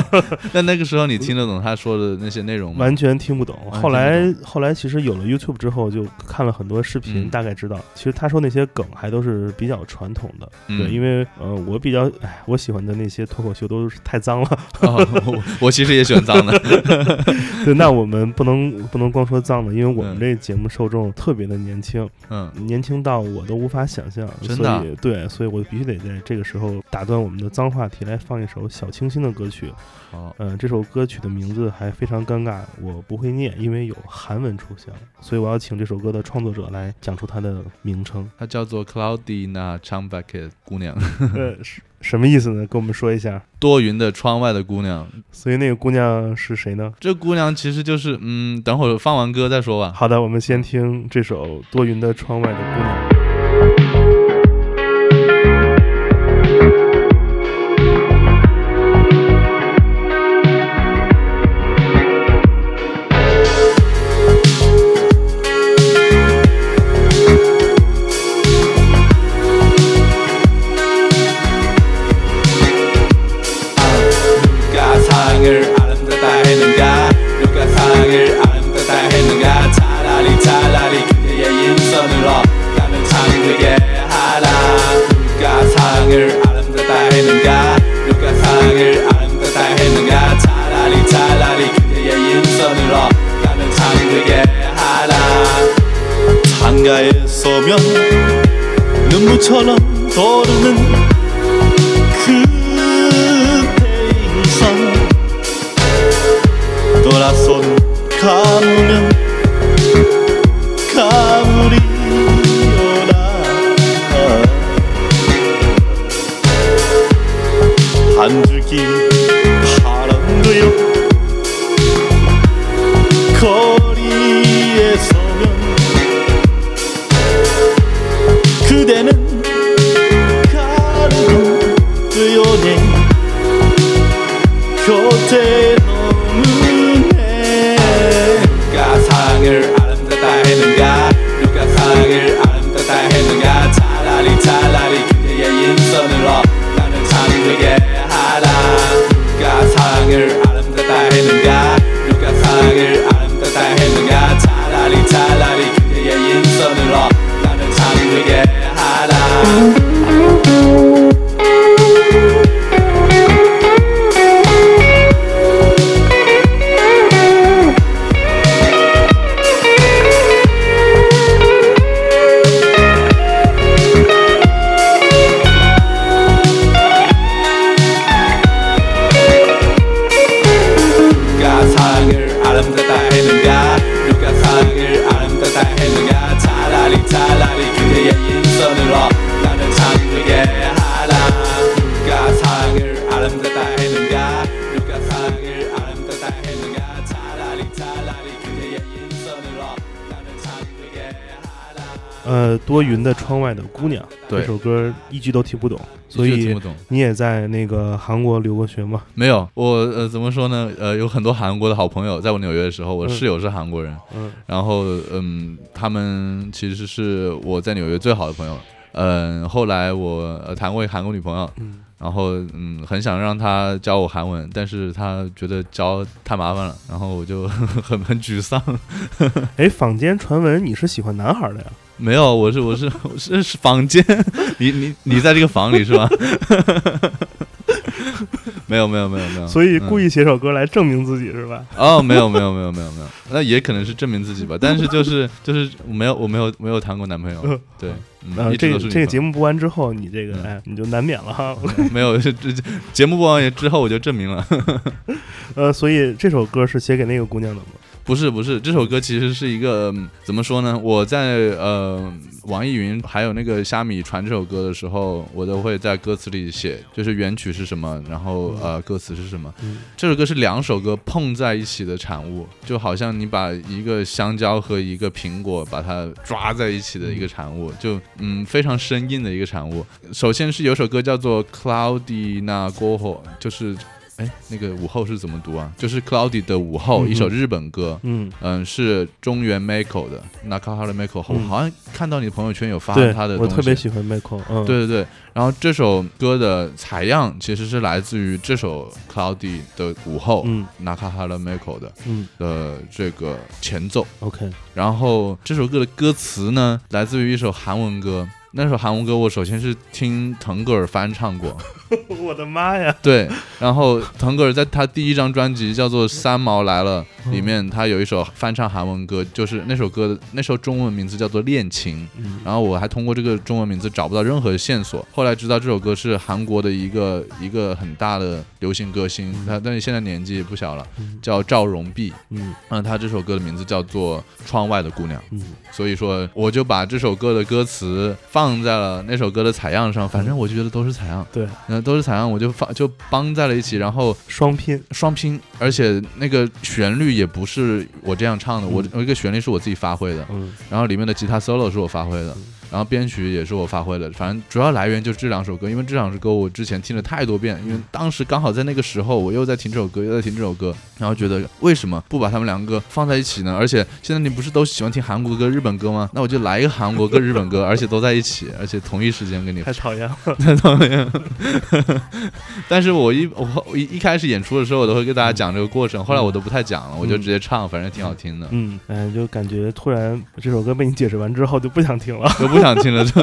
<laughs> 那那个时候你听得懂他说的那些内容吗？完全听不懂。后来后来其实有了 YouTube 之后，就看了很多视频，嗯大概知道，其实他说那些梗还都是比较传统的。嗯对，因为呃，我比较哎，我喜欢的那些脱口秀都是太脏了。哦，我我其实也喜欢脏的。<laughs> <laughs> 对，那我们不能不能光说脏的，因为我们嗯这节目受众特别的年轻，嗯，年轻到我都无法想象。真的啊所以对，所以我必须得在这个时候打断我们的脏话题，来放一首小清新的歌曲。好，嗯、这首歌曲的名字还非常尴尬，我不会念，因为有韩文出现，所以我要请这首歌的创作者来讲出它的名称。它叫做 Cloudina Chambaket 姑娘，<laughs> 呃，是什么意思呢？跟我们说一下。多云的窗外的姑娘。所以那个姑娘是谁呢？这姑娘其实就是，嗯，等会儿放完歌再说吧。好的，我们先听这首《多云的窗外的姑 서면 눈물처럼 떠오르는 그대 인상. 돌아선 가무면 姑娘对这首歌一句都听不懂，所以一句听不懂。你也在那个韩国留过学吗？没有，我呃怎么说呢？呃，有很多韩国的好朋友，在我纽约的时候，我嗯室友是韩国人，嗯然后嗯，他们其实是我在纽约最好的朋友。嗯，后来我呃谈过一个韩国女朋友，嗯然后嗯，很想让他教我韩文，但是他觉得教太麻烦了，然后我就 <laughs> 很很沮丧。<laughs> 哎，坊间传闻你是喜欢男孩的呀？没有，我是我是我是是坊间，<laughs> 你你你在这个房里是吧？<laughs> 没有没有没有没有，所以故意、写首歌来证明自己是吧？哦，没有没有没有没有没有，<laughs> 那也可能是证明自己吧，但是 <laughs> 就是就是我没有我没有没有谈过男朋友，对，嗯，这个这个节目播完之后，你这个嗯。哎，你就难免了。哈。没有这这节目播完之后我就证明了，呃，所以这首歌是写给那个姑娘的吗？不是不是，这首歌其实是一个、嗯怎么说呢？我在呃网易云还有那个虾米传这首歌的时候，我都会在歌词里写，就是原曲是什么，然后呃歌词是什么。嗯这首歌是两首歌碰在一起的产物，就好像你把一个香蕉和一个苹果把它抓在一起的一个产物，就嗯非常生硬的一个产物。首先是有首歌叫做《Cloudy 那过后》，就是。哎，那个午后是怎么读啊？就是 Cloudy 的午后，嗯一首日本歌。嗯，嗯，是中原 Mako 的 Nakahara 嗯。好像看到你的朋友圈有发对，他的我特别喜欢 Michael，嗯，对对对，然后这首歌的采样其实是来自于这首 Cloudy 的午后、嗯。Nakahara Mako 的嗯。的这个前奏，，OK，然后这首歌的歌词呢，来自于一首韩文歌。那首韩文歌，我首先是听腾格尔翻唱过，<laughs> 我的妈呀，对，然后腾格尔在他第一张专辑叫做《<laughs> 三毛来了》里面，他有一首翻唱韩文歌，就是那首歌的那首中文名字叫做《恋情》。嗯。然后我还通过这个中文名字找不到任何线索，后来知道这首歌是韩国的一个一个很大的流行歌星，他但是现在年纪也不小了，叫赵荣碧。嗯。那，他这首歌的名字叫做《窗外的姑娘》。嗯。所以说，我就把这首歌的歌词放在了那首歌的采样上，反正我就觉得都是采样，对，嗯、都是采样，我就放就帮在了一起，然后双拼，双拼，而且那个旋律也不是我这样唱的，我我一个旋律是我自己发挥的，嗯。然后里面的吉他 solo 是我发挥的，然后编曲也是我发挥的，反正主要来源就是这两首歌，因为这两首歌我之前听了太多遍，因为当时刚好在那个时候我又在听这首歌，又在听这首歌，然后觉得为什么不把他们两个放在一起呢？而且现在你不是都喜欢听韩国歌、日本歌吗？那我就来一个韩国歌、日本歌，而且都在一起，而且同一时间给你太讨厌了，太讨厌了。但是我一我我一一开始演出的时候，我都会跟大家讲这个过程，后来我都不太讲了，我就直接唱，反正挺好听的，嗯，哎，就感觉突然这首歌被你解释完之后就不想听了，<laughs> 我不想听了。<laughs>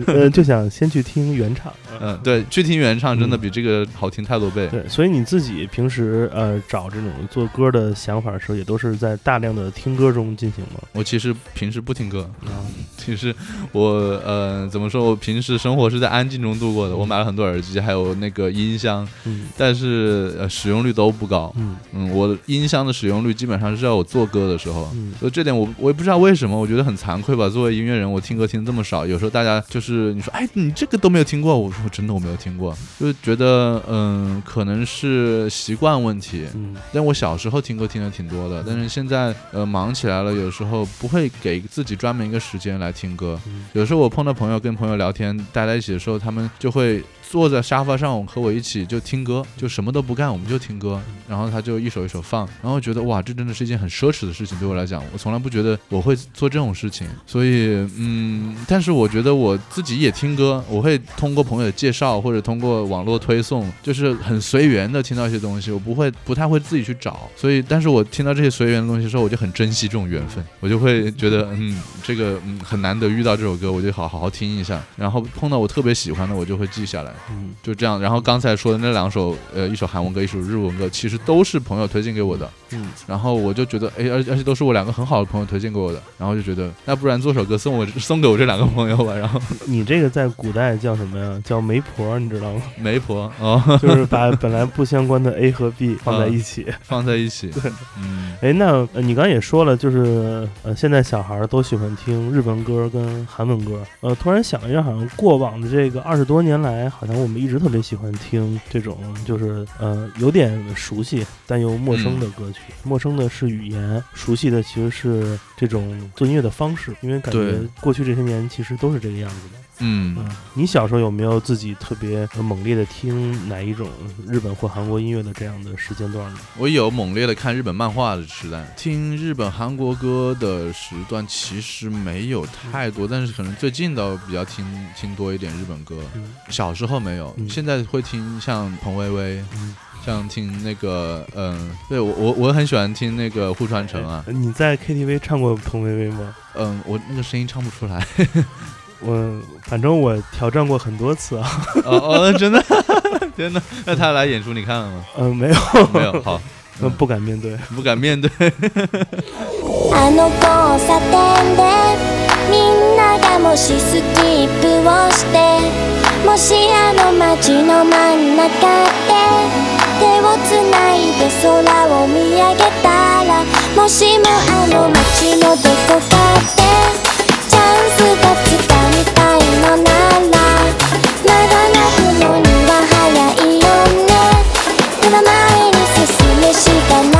<laughs> 呃，就想先去听原唱，嗯，对，去听原唱真的比这个好听太多倍。对，所以你自己平时呃找这种做歌的想法的时候，也都是在大量的听歌中进行吗？我其实平时不听歌，啊，<laughs> 其实我呃怎么说，我平时生活是在安静中度过的。我买了很多耳机，还有那个音箱，嗯但是呃使用率都不高。嗯嗯，我音箱的使用率基本上是在我做歌的时候，嗯所以这点我我也不知道为什么，我觉得很惭愧吧。作为音乐人，我听歌听这么少，有时候大家就是你说，哎，你这个都没有听过，我说真的我没有听过，就是觉得嗯，可能是习惯问题。嗯但我小时候听歌听的挺多的，但是现在呃忙起来了，有时候不会给自己专门一个时间来听歌。嗯有时候我碰到朋友跟朋友聊天，待在一起的时候，他们就会坐在沙发上和我一起就听歌，就什么都不干，我们就听歌，然后他就一首一首放，然后觉得哇，这真的是一件很奢侈的事情，对我来讲，我从来不觉得我会做这种事情，所以嗯，但是我觉得我自己也听歌，我会通过朋友介绍或者通过网络推送，就是很随缘的听到一些东西，我不会不太会自己去找，所以但是我听到这些随缘的东西的时候，我就很珍惜这种缘分，我就会觉得嗯，这个嗯很难得遇到这首歌，我就好好好听一下，然后碰到我特别喜欢的，我就会记下来。嗯就这样。然后刚才说的那两首，呃，一首韩文歌，一首日文歌，其实都是朋友推荐给我的。嗯，然后我就觉得，哎，而而且都是我两个很好的朋友推荐给我的。然后就觉得，那不然做首歌送我送给我这两个朋友吧。然后你这个在古代叫什么呀？叫媒婆，你知道吗？媒婆哦，<laughs> 就是把本来不相关的 A 和 B 放在一起。<laughs> 放在一起。<laughs> 对嗯，哎，那呃你刚刚也说了，就是呃，现在小孩都喜欢听日文歌跟韩文歌。呃，突然想一下，好像过往的这个二十多年来，好像像我们一直特别喜欢听这种就是呃有点熟悉但又陌生的歌曲。陌生的是语言，熟悉的其实是这种做音乐的方式，因为感觉过去这些年其实都是这个样子的。嗯嗯，你小时候有没有自己特别呃猛烈的听哪一种日本或韩国音乐的这样的时间段呢？我有猛烈的看日本漫画的时代，听日本、韩国歌的时段其实没有太多，但是可能最近倒比较听听多一点日本歌。嗯小时候没有，嗯现在会听像彭薇薇，嗯像听那个嗯，对我我我很喜欢听那个户川城啊，呃你在 KTV 唱过彭薇薇吗？嗯，我那个声音唱不出来。我反正我挑战过很多次啊，<laughs> 哦哦，真的 <laughs> 真的，那他来演出你看了吗？嗯、没有，没有，好，<laughs> 嗯，不敢面对。不敢面对。しかない。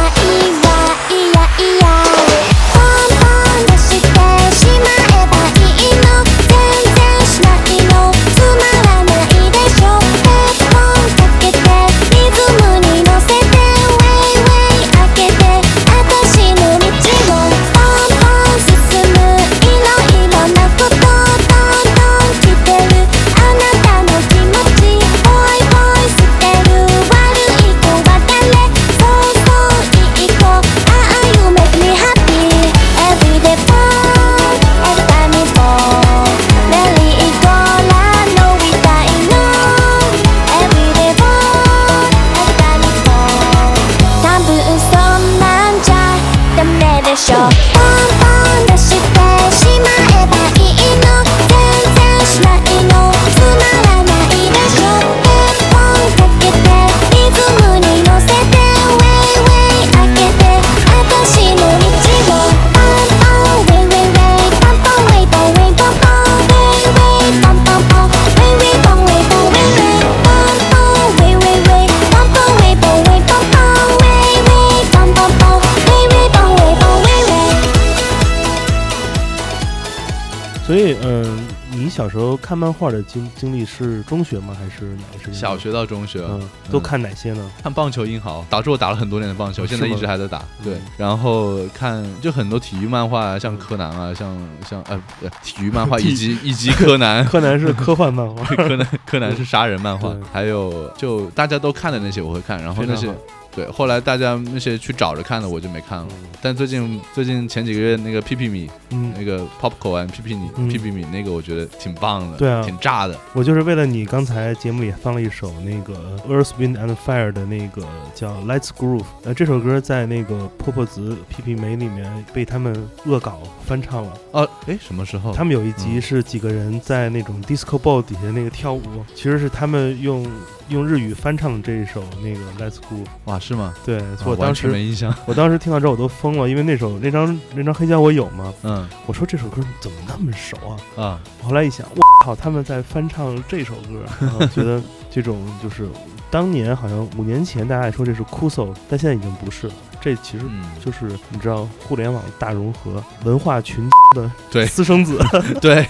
看漫画的经经历是中学吗？还是哪个时间？小。学到中学，嗯，都看哪些呢？看棒球英豪，导致我打了很多年的棒球，现在一直还在打。对嗯，然后看就很多体育漫画啊，像柯南啊，像像呃呃体育漫画 <laughs> 以及以及柯南。柯南是科幻漫画，<laughs> 柯南，柯南是杀人漫画，还有就大家都看的那些我会看，然后那些对，后来大家那些去找着看的我就没看了。但最近最近前几个月那个屁屁米，嗯，那个 Popcorn 屁屁米嗯屁屁米那个我觉得挺棒的，对啊挺炸的。我就是为了你刚才节目里放了一首那个 Earth Wind and Fire 的那个叫 Let's Groove，呃，这首歌在那个破破子皮皮梅里面被他们恶搞翻唱了。哦，哎，什么时候？他们有一集嗯是几个人在那种 disco ball 底下那个跳舞，其实是他们用用日语翻唱的这一首那个 Let's Groove。哇，是吗？对，我当时没印象。我当时听到之后我都疯了，因为那首那张那张黑胶我有嘛，嗯我说这首歌怎么那么熟啊？啊，我后来一想，我靠，他们在翻唱这首歌，<laughs> 然后觉得这种就是当年好像五年前大家还说这是酷搜，但现在已经不是了。这其实嗯，就是你知道互联网大融合，文化群的对。私生子，<laughs> 对。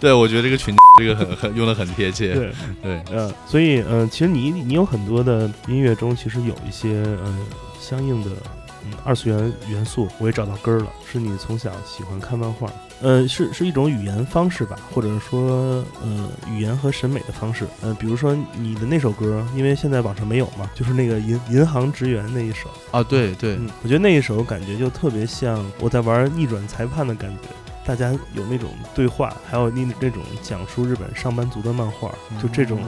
对，我觉得这个群 <laughs> 这个很很用的很贴切。对，对，呃，所以呃，其实你你有很多的音乐中其实有一些呃相应的嗯二次元元素，我也找到根儿了，是你从小喜欢看漫画，呃，是是一种语言方式吧，或者说呃语言和审美的方式，呃，比如说你的那首歌，因为现在网上没有嘛，就是那个银银行职员那一首，啊，对对，嗯，我觉得那一首感觉就特别像我在玩逆转裁判的感觉。大家有那种对话，还有那那种讲述日本上班族的漫画，就这种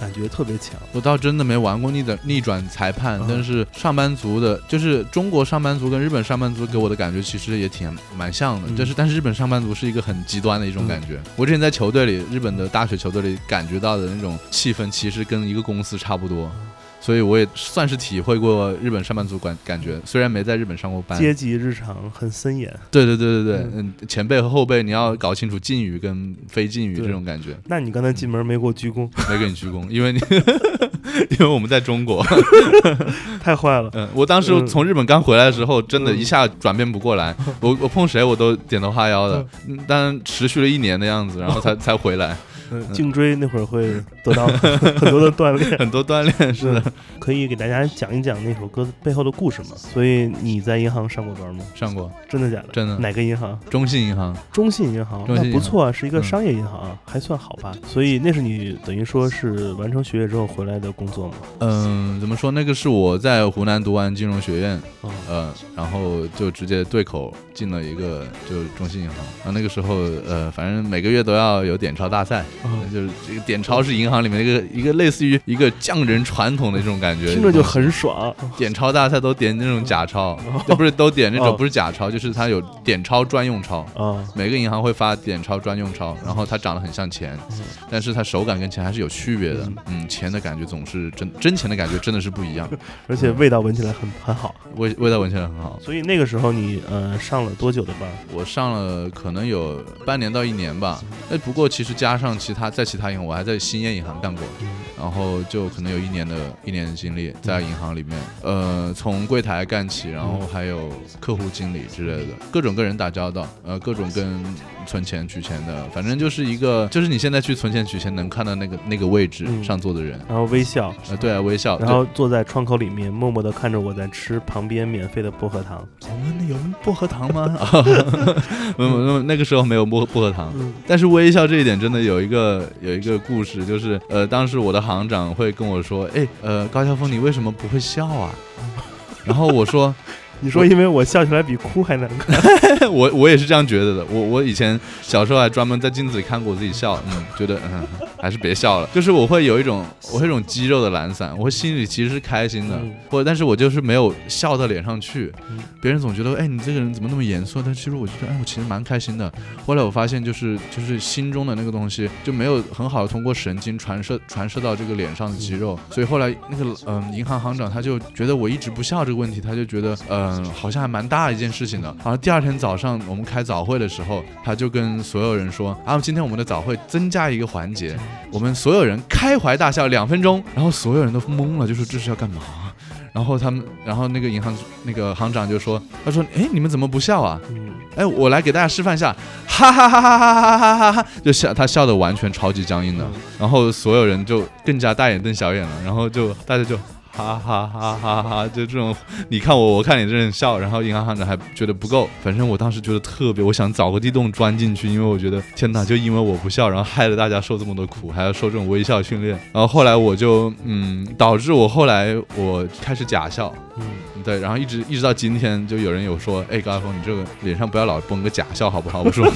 感觉特别强。我倒真的没玩过逆转逆转裁判，嗯但是上班族的，就是中国上班族跟日本上班族给我的感觉其实也挺蛮像的，嗯就是但是日本上班族是一个很极端的一种感觉。我之前在球队里，日本的大学球队里感觉到的那种气氛，其实跟一个公司差不多。所以我也算是体会过日本上班族感感觉，虽然没在日本上过班。阶级日常很森严。对对对对对，嗯，前辈和后辈你要搞清楚敬语跟非敬语这种感觉。那你刚才进门没给我鞠躬，没给你鞠躬，因为你 <laughs> 因为我们在中国。<laughs> 太坏了。嗯，我当时嗯从日本刚回来的时候，真的一下转变不过来，我我碰谁我都点头哈腰的，嗯但持续了一年的样子，然后才 <laughs> 才回来，嗯，颈椎那会儿会得到 <laughs> 很多的锻炼。很多锻炼是的，可以给大家讲一讲那首歌背后的故事吗？所以你在银行上过班吗？上过真的假的？真的哪个银行？中信银行，中信银行，那不错啊，是一个嗯商业银行啊，还算好吧。所以那是你等于说是完成学业之后回来的工作吗？嗯，怎么说？那个是我在湖南读完金融学院，哦呃，然后就直接对口进了一个就是中信银行，然后那个时候呃，反正每个月都要有点钞大赛，哦就是这个点钞是银行里面一个一个类似于一个匠人传统的这种感觉，听着就很爽。点钞大赛都点那种假钞，就不是都点那哦种不是假钞，就是它有点钞专用钞。啊，每个银行会发点钞专用钞，然后它长得很像钱，但是它手感跟钱还是有区别的。嗯，钱的感觉总是真真钱的感觉真的是不一样，<laughs> 而且味道闻起来很很好。味味道闻起来很好。所以那个时候你呃上了多久的班？我上了可能有半年到一年吧，哎，不过其实加上其他在其他银行，我还在兴业银行干过，然后就可能有一年的一年的经历在银行里面，呃，从柜台干起，然后还有客户经理之类的，各种跟人打交道，呃，各种跟存钱取钱的，反正就是一个，就是你现在去存钱取钱能看到那个那个位置嗯上坐的人，然后微笑，呃，对啊，微笑，然后坐在窗口里面默默地看着我在吃旁边免费的薄荷糖。我们那有薄荷糖吗？<laughs> <laughs> 没有，没有，那个时候没有薄薄荷糖。嗯但是微笑这一点真的有一个有一个故事，就是呃，当时我的行长会跟我说，哎，呃，高晓峰，你为什么不会笑啊？然后我说，你说因为我笑起来比哭还难看。<laughs> 我我也是这样觉得的。我我以前小时候还专门在镜子里看过我自己笑，嗯，觉得嗯还是别笑了。就是我会有一种我会有一种肌肉的懒散，我心里其实是开心的，嗯或者但是我就是没有笑到脸上去。嗯别人总觉得哎你这个人怎么那么严肃？但其实我觉得哎我其实蛮开心的。后来我发现就是就是心中的那个东西就没有很好的通过神经传射传射到这个脸上的肌肉，所以后来那个嗯、银行行长他就觉得我一直不笑这个问题，他就觉得嗯、好像还蛮大一件事情的。然后第二天早上我们开早会的时候，他就跟所有人说啊今天我们的早会增加一个环节，我们所有人开怀大笑两分钟，然后所有人都懵了，就说这是要干嘛？然后他们，然后那个银行那个行长就说，他说，哎，你们怎么不笑啊？嗯，哎，我来给大家示范一下，哈哈哈哈哈哈哈哈哈，就笑，他笑的完全超级僵硬的，然后所有人就更加大眼瞪小眼了，然后就大家就。哈哈哈哈哈！就这种，你看我，我看你这种笑，然后银行行长还觉得不够，反正我当时觉得特别，我想找个地洞钻进去，因为我觉得天哪，就因为我不笑，然后害得大家受这么多苦，还要受这种微笑训练。然后后来我就，嗯，导致我后来我开始假笑，嗯，对，然后一直一直到今天，就有人有说，哎，高晓峰，你这个脸上不要老绷个假笑好不好？我说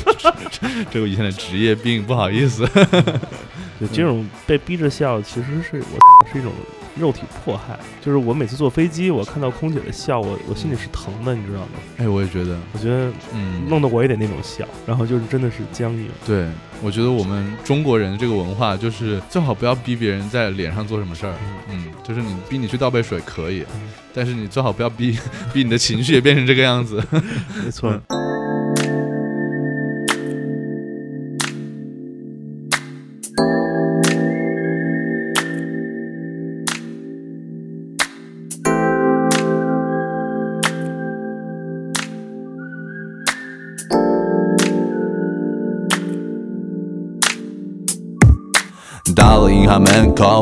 这个以前的职业病，不好意思。<laughs> 对，这种被逼着笑，其实是我是一种肉体迫害。就是我每次坐飞机，我看到空姐的笑，我我心里是疼的，你知道吗？哎，我也觉得，我觉得嗯，弄得我也得那种笑，然后就是真的是僵硬。对，我觉得我们中国人这个文化就是最好不要逼别人在脸上做什么事儿。嗯，就是你逼你去倒杯水可以，但是你最好不要逼 <laughs> 逼你的情绪也变成这个样子。<laughs> 没错。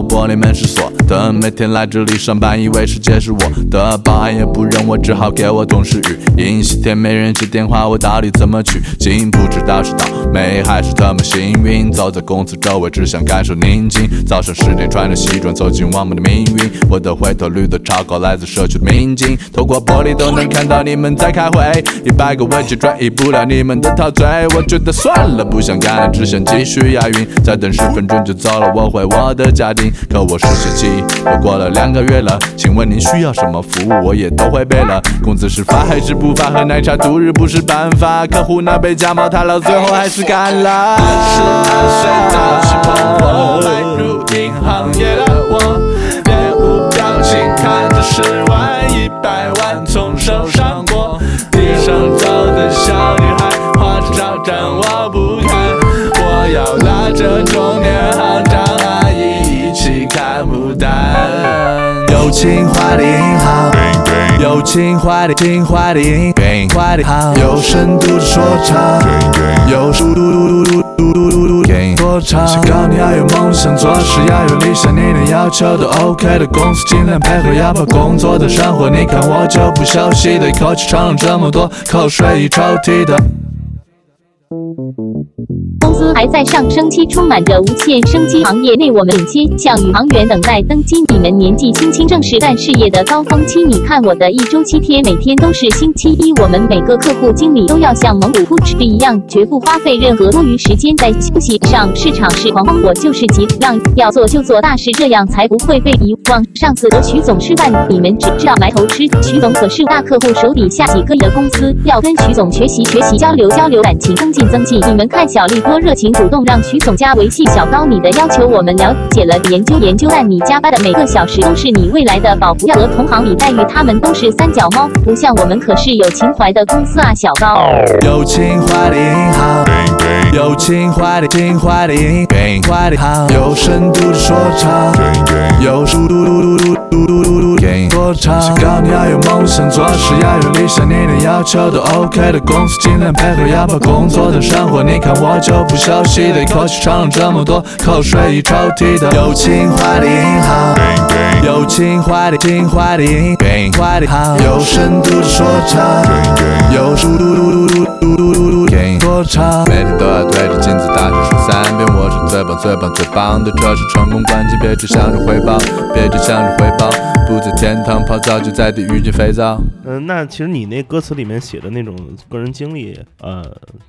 玻璃门是锁。每天来这里上班，以为世界是我的，保安也不认我，只好给我同事语音。西天没人接电话，我到底怎么取经？不知道是倒霉还是他们幸运。走在公司周围，只想感受宁静。早上十点穿着西装走进我们的命运，我的回头率都超高，来自社区的民警。透过玻璃都能看到你们在开会，一百个问题转移不了你们的陶醉。我觉得算了，不想干了，只想继续押韵。再等十分钟就走了，我回我的家庭。可我实习期都过了两个月了，请问您需要什么服务？我也都会背了。工资是发还是不发？喝奶茶度日不是办法。客户那杯假冒太老，最后还是干了。是满水到是碰 <laughs> 我迈入银行业的情话里好，有情怀里情话里话里好，有深度的说唱，有嘟嘟嘟嘟嘟嘟嘟嘟嘟说唱。告你要有梦想，做事要有理想，你的要求都 OK 的，公司尽量配合，要把工作的生活。你看我就不休息的，一口气唱了这么多口水，一抽屉的。公司还在上升期，充满着无限生机。行业内我们领先，像宇航员等待登机。你们年纪轻轻，正是干事业的高峰期。你看我的一周七天，每天都是星期一。我们每个客户经理都要像蒙古呼哧一样，绝不花费任何多余时间在休息上。市场是狂风，我就是急让，要做就做大事，这样才不会被遗忘。上次和徐总吃饭，你们只知道埋头吃，徐总可是大客户手底下几个亿的公司，要跟徐总学习学习，交流交流，感情增进增进。你们看小丽多热情主动，让徐总加维系。小高，你的要求我们了解了，研究研究。但你加班的每个小时都是你未来的保福，要和同行李黛玉，他们都是三脚猫，不像我们可是有情怀的公司啊，小高。有情怀的银行，有情怀的情怀的银怀的行，有深度的说唱，有嘟嘟嘟嘟嘟嘟嘟嘟嘟说唱。你要有梦想，做事要有理想，你的要求都 OK 的公司尽量配合，要把工作的生活。你看我就不休息的，一口气尝了这么多，口水一抽屉的。有情怀的银行，有情怀的情怀的的好，有深度的说唱，有嘟嘟每天都要对着镜子大声说三遍，我是最棒最棒最棒的，这是成功关键，别只想着回报，别只想着回报，不在天堂泡澡，就在地狱捡肥皂。嗯，那其实你那歌词里面写的那种个人经历，呃，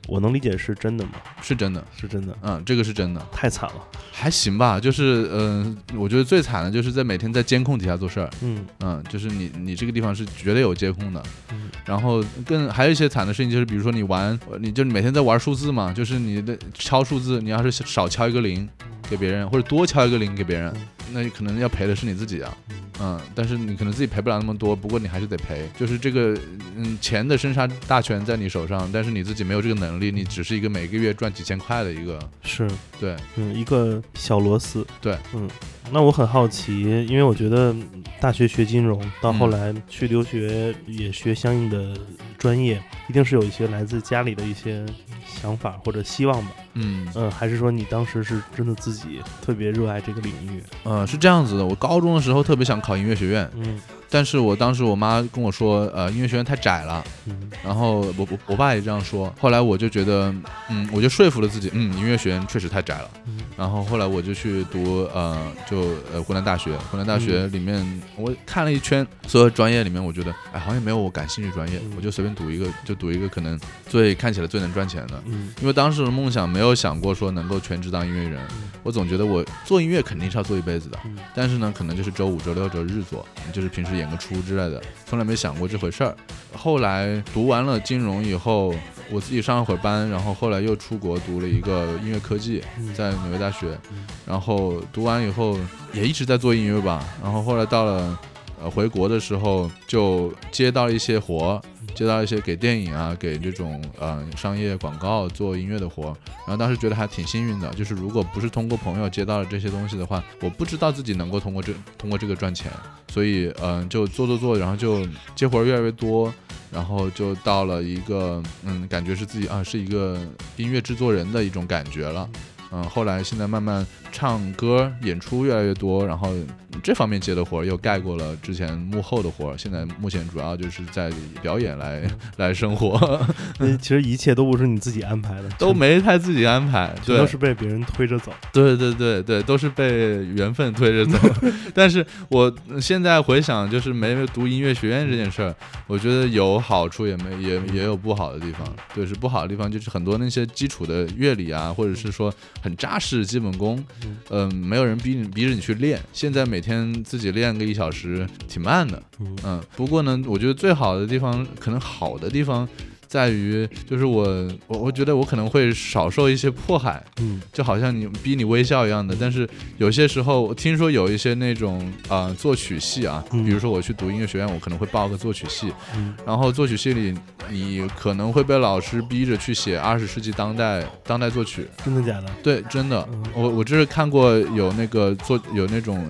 我能理解是真的吗？是真的，是真的，嗯，这个是真的，太惨了。还行吧，就是嗯、呃我觉得最惨的就是在每天在监控底下做事儿，嗯。嗯，就是你你这个地方是绝对有监控的，嗯。然后更还有一些惨的事情就是，比如说你玩，呃你就每天在玩数字嘛，就是你的敲数字，你要是少敲一个零给别人，或者多敲一个零给别人，那可能要赔的是你自己啊，嗯，但是你可能自己赔不了那么多，不过你还是得赔，就是这个嗯钱的生杀大权在你手上，但是你自己没有这个能力，你只是一个每个月赚几千块的一个，是。对，嗯，一个小螺丝。对，嗯，那我很好奇，因为我觉得大学学金融，到后嗯。来去留学也学相应的专业，一定是有一些来自家里的一些想法或者希望吧。嗯嗯，还是说你当时是真的自己特别热爱这个领域？嗯，是这样子的，我高中的时候特别想考音乐学院，嗯但是我当时我妈跟我说，呃，音乐学院太窄了，嗯。然后我我我爸也这样说，后来我就觉得，嗯，我就说服了自己，嗯，音乐学院确实太窄了，嗯。然后后来我就去读，呃，就呃湖南大学，湖南大学里面、我看了一圈，所有专业里面，我觉得，哎，好像没有我感兴趣专业，我就随便读一个，就读一个可能最看起来最能赚钱的，嗯。因为当时的梦想没有想过说能够全职当音乐人，我总觉得我做音乐肯定是要做一辈子的，嗯。但是呢，可能就是周五、周六、周日做，就是平时演个出之类的，从来没想过这回事儿。后来读完了金融以后，我自己上了会儿班，然后后来又出国读了一个音乐科技，在纽约大学，然后读完以后也一直在做音乐吧，然后后来到了。呃，回国的时候就接到一些活儿，接到一些给电影啊，给这种呃商业广告做音乐的活，然后当时觉得还挺幸运的，就是如果不是通过朋友接到了这些东西的话，我不知道自己能够通过这通过这个赚钱，所以嗯、就做做做，然后就接活儿越来越多，然后就到了一个嗯，感觉是自己啊是一个音乐制作人的一种感觉了。嗯，后来现在慢慢唱歌、演出越来越多，然后这方面接的活儿又盖过了之前幕后的活儿。现在目前主要就是在表演来 <laughs> 来生活，那 <laughs> 其实一切都不是你自己安排的，都没太自己安排，<laughs> 都是被别人推着走。对对对对，都是被缘分推着走。但是我现在回想，就是没有读音乐学院这件事儿，我觉得有好处，也没也也有不好的地方。对，是不好的地方，就是很多那些基础的乐理啊，或者是说很扎实的基本功，嗯、没有人逼你逼着你去练。现在每天自己练个一小时，挺慢的。嗯，不过呢，我觉得最好的地方，可能好的地方。在于就是我我我觉得我可能会少受一些迫害，嗯，就好像你逼你微笑一样的。但是有些时候，我听说有一些那种啊、呃作曲系啊，嗯比如说我去读音乐学院，我可能会报个作曲系，嗯然后作曲系里你可能会被老师逼着去写二十世纪当代当代作曲。真的假的？对，真的，嗯我我就是看过有那个作有那种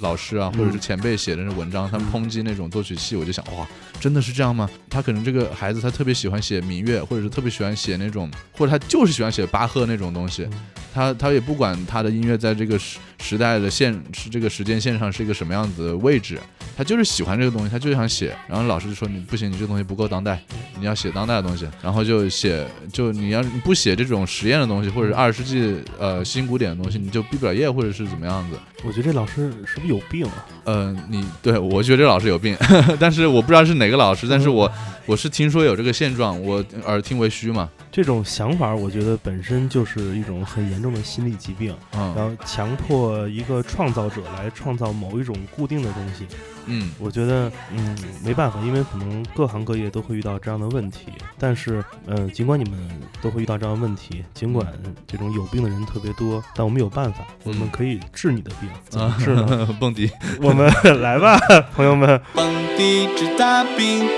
老师啊，或者是前辈写的那种文章，他们抨击那种作曲系，我就想哇，真的是这样吗？他可能这个孩子他特别喜欢写民乐，或者是特别喜欢写那种，或者他就是喜欢写巴赫那种东西，他他也不管他的音乐在这个时时代的线是这个时间线上是一个什么样子的位置，他就是喜欢这个东西，他就是想写。然后老师就说你不行，你这东西不够当代，你要写当代的东西。然后就写，就你要你不写这种实验的东西，或者是二十世纪呃新古典的东西，你就毕不了业，或者是怎么样子。我觉得这老师是不是有病啊？呃，你对我觉得这老师有病，<laughs> 但是我不知道是哪个老师，但是我 <laughs> 我是听说有这个现状，我耳听为虚嘛。这种想法，我觉得本身就是一种很严重的心理疾病，嗯然后强迫一个创造者来创造某一种固定的东西。嗯我觉得，嗯，没办法，因为可能各行各业都会遇到这样的问题。但是，呃，尽管你们都会遇到这样的问题，尽管这种有病的人特别多，但我们有办法，我们可以治你的病。怎么治呢？<laughs> 蹦迪，我们 <laughs> 来吧，朋友们。蹦迪治大饼，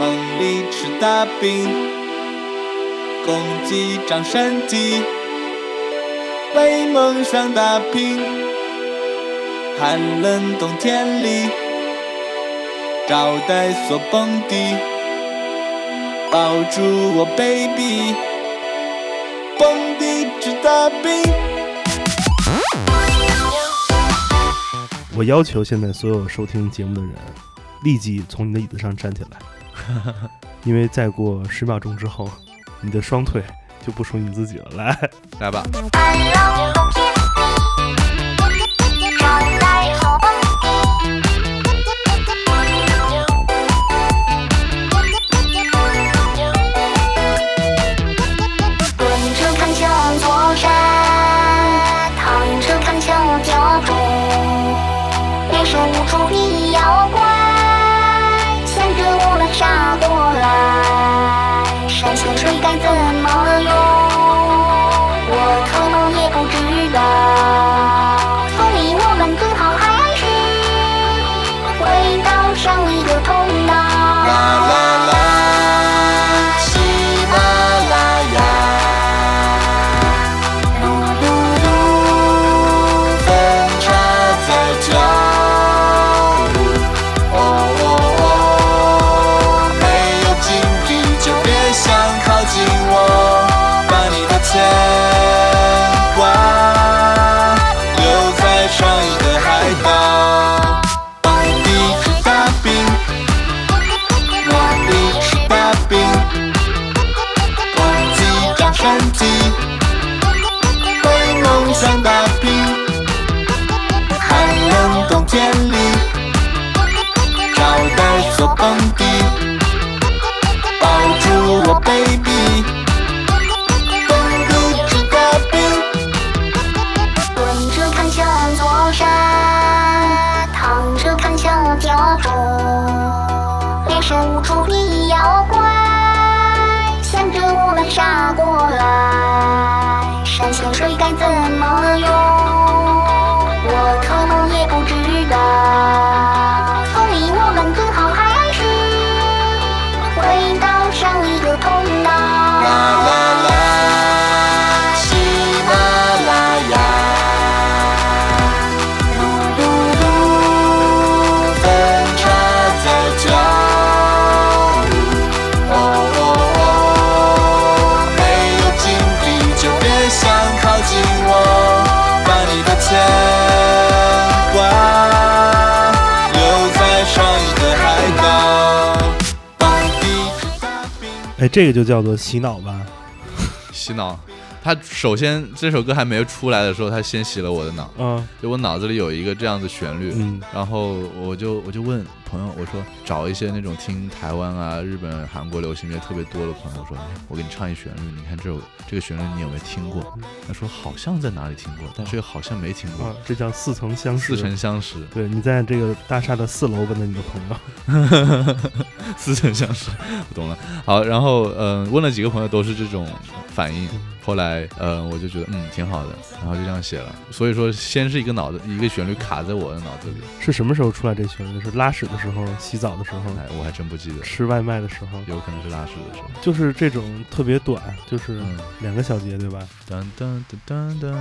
梦里吃大饼，公鸡长身体，为梦想打拼。寒冷冬天里，招待所蹦迪，抱住我，baby，蹦迪吃大饼。我要求现在所有收听节目的人，立即从你的椅子上站起来，<laughs> 因为再过十秒钟之后，你的双腿就不属于你自己了。来，来吧。这个就叫做洗脑吧。洗脑。他首先这首歌还没有出来的时候，他先洗了我的脑。嗯，就我脑子里有一个这样的旋律，嗯然后我就我就问朋友，我说找一些那种听台湾啊、日本、韩国流行乐特别多的朋友，我说，哎，我给你唱一旋律，你看这首这个旋律你有没有听过？他说好像在哪里听过，但是又好像没听过。啊，这叫似曾相识。似曾相识，对你在这个大厦的四楼问的你的朋友，似曾相识，我懂了。好，然后嗯、呃问了几个朋友都是这种反应，后来呃我就觉得嗯挺好的，然后就这样写了。所以说，先是一个脑子一个旋律卡在我的脑子里，是什么时候出来这旋律？是拉屎的时候、洗澡的时候、哎，我还真不记得，吃外卖的时候，有可能是拉屎的时候。就是这种特别短，就是嗯两个小节，对吧？噔噔噔噔噔。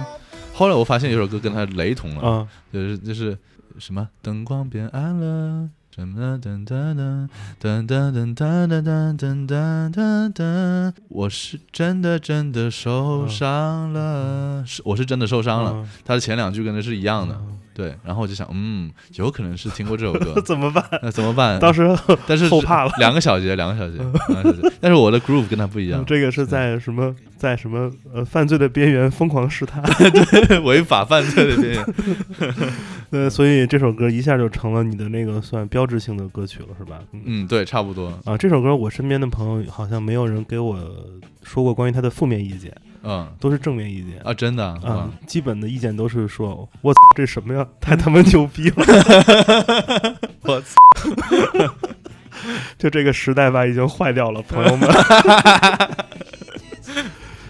后来我发现有首歌跟它雷同了，嗯，就是就是什么灯光变暗了。噔噔噔噔噔噔噔噔噔噔噔噔噔噔噔，我是真的真的受伤了，是我是真的受伤了。嗯它的前两句跟这是一样的，对。然后我就想，嗯，有可能是听过这首歌，<laughs> 怎么办？那怎么办？<laughs> 到时候 <laughs> 但是后怕了。两个小节，两个小节，两个小节。但是我的 groove 跟他不一样，这个是在什么，在什么呃犯罪的边缘疯狂试探，对，违法犯罪的边缘。呃，所以这首歌一下就成了你的那个算标志性的歌曲了，是吧？嗯嗯，对，差不多。啊，这首歌我身边的朋友好像没有人给我说过关于它的负面意见，嗯，都是正面意见啊，真的啊啊，基本的意见都是说，我操，这什么呀，太他妈牛逼了！<laughs> 我操，<laughs> 就这个时代吧，已经坏掉了，朋友们。<laughs>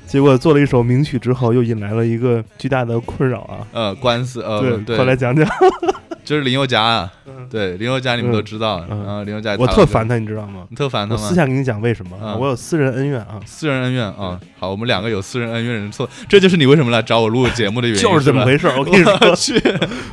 结果做了一首名曲之后，又引来了一个巨大的困扰啊！呃，官司，呃，对，对，快来讲讲。就是林宥嘉啊，嗯对，林宥嘉你们都知道，嗯然后林宥嘉，我特烦他，你知道吗？你特烦他吗？我私下跟你讲为什么，嗯我有私人恩怨啊。私人恩怨啊，好，我们两个有私人恩怨人错，这就是你为什么来找我录节目的原因，<laughs> 就是这么回事。我跟你说，<laughs> 去，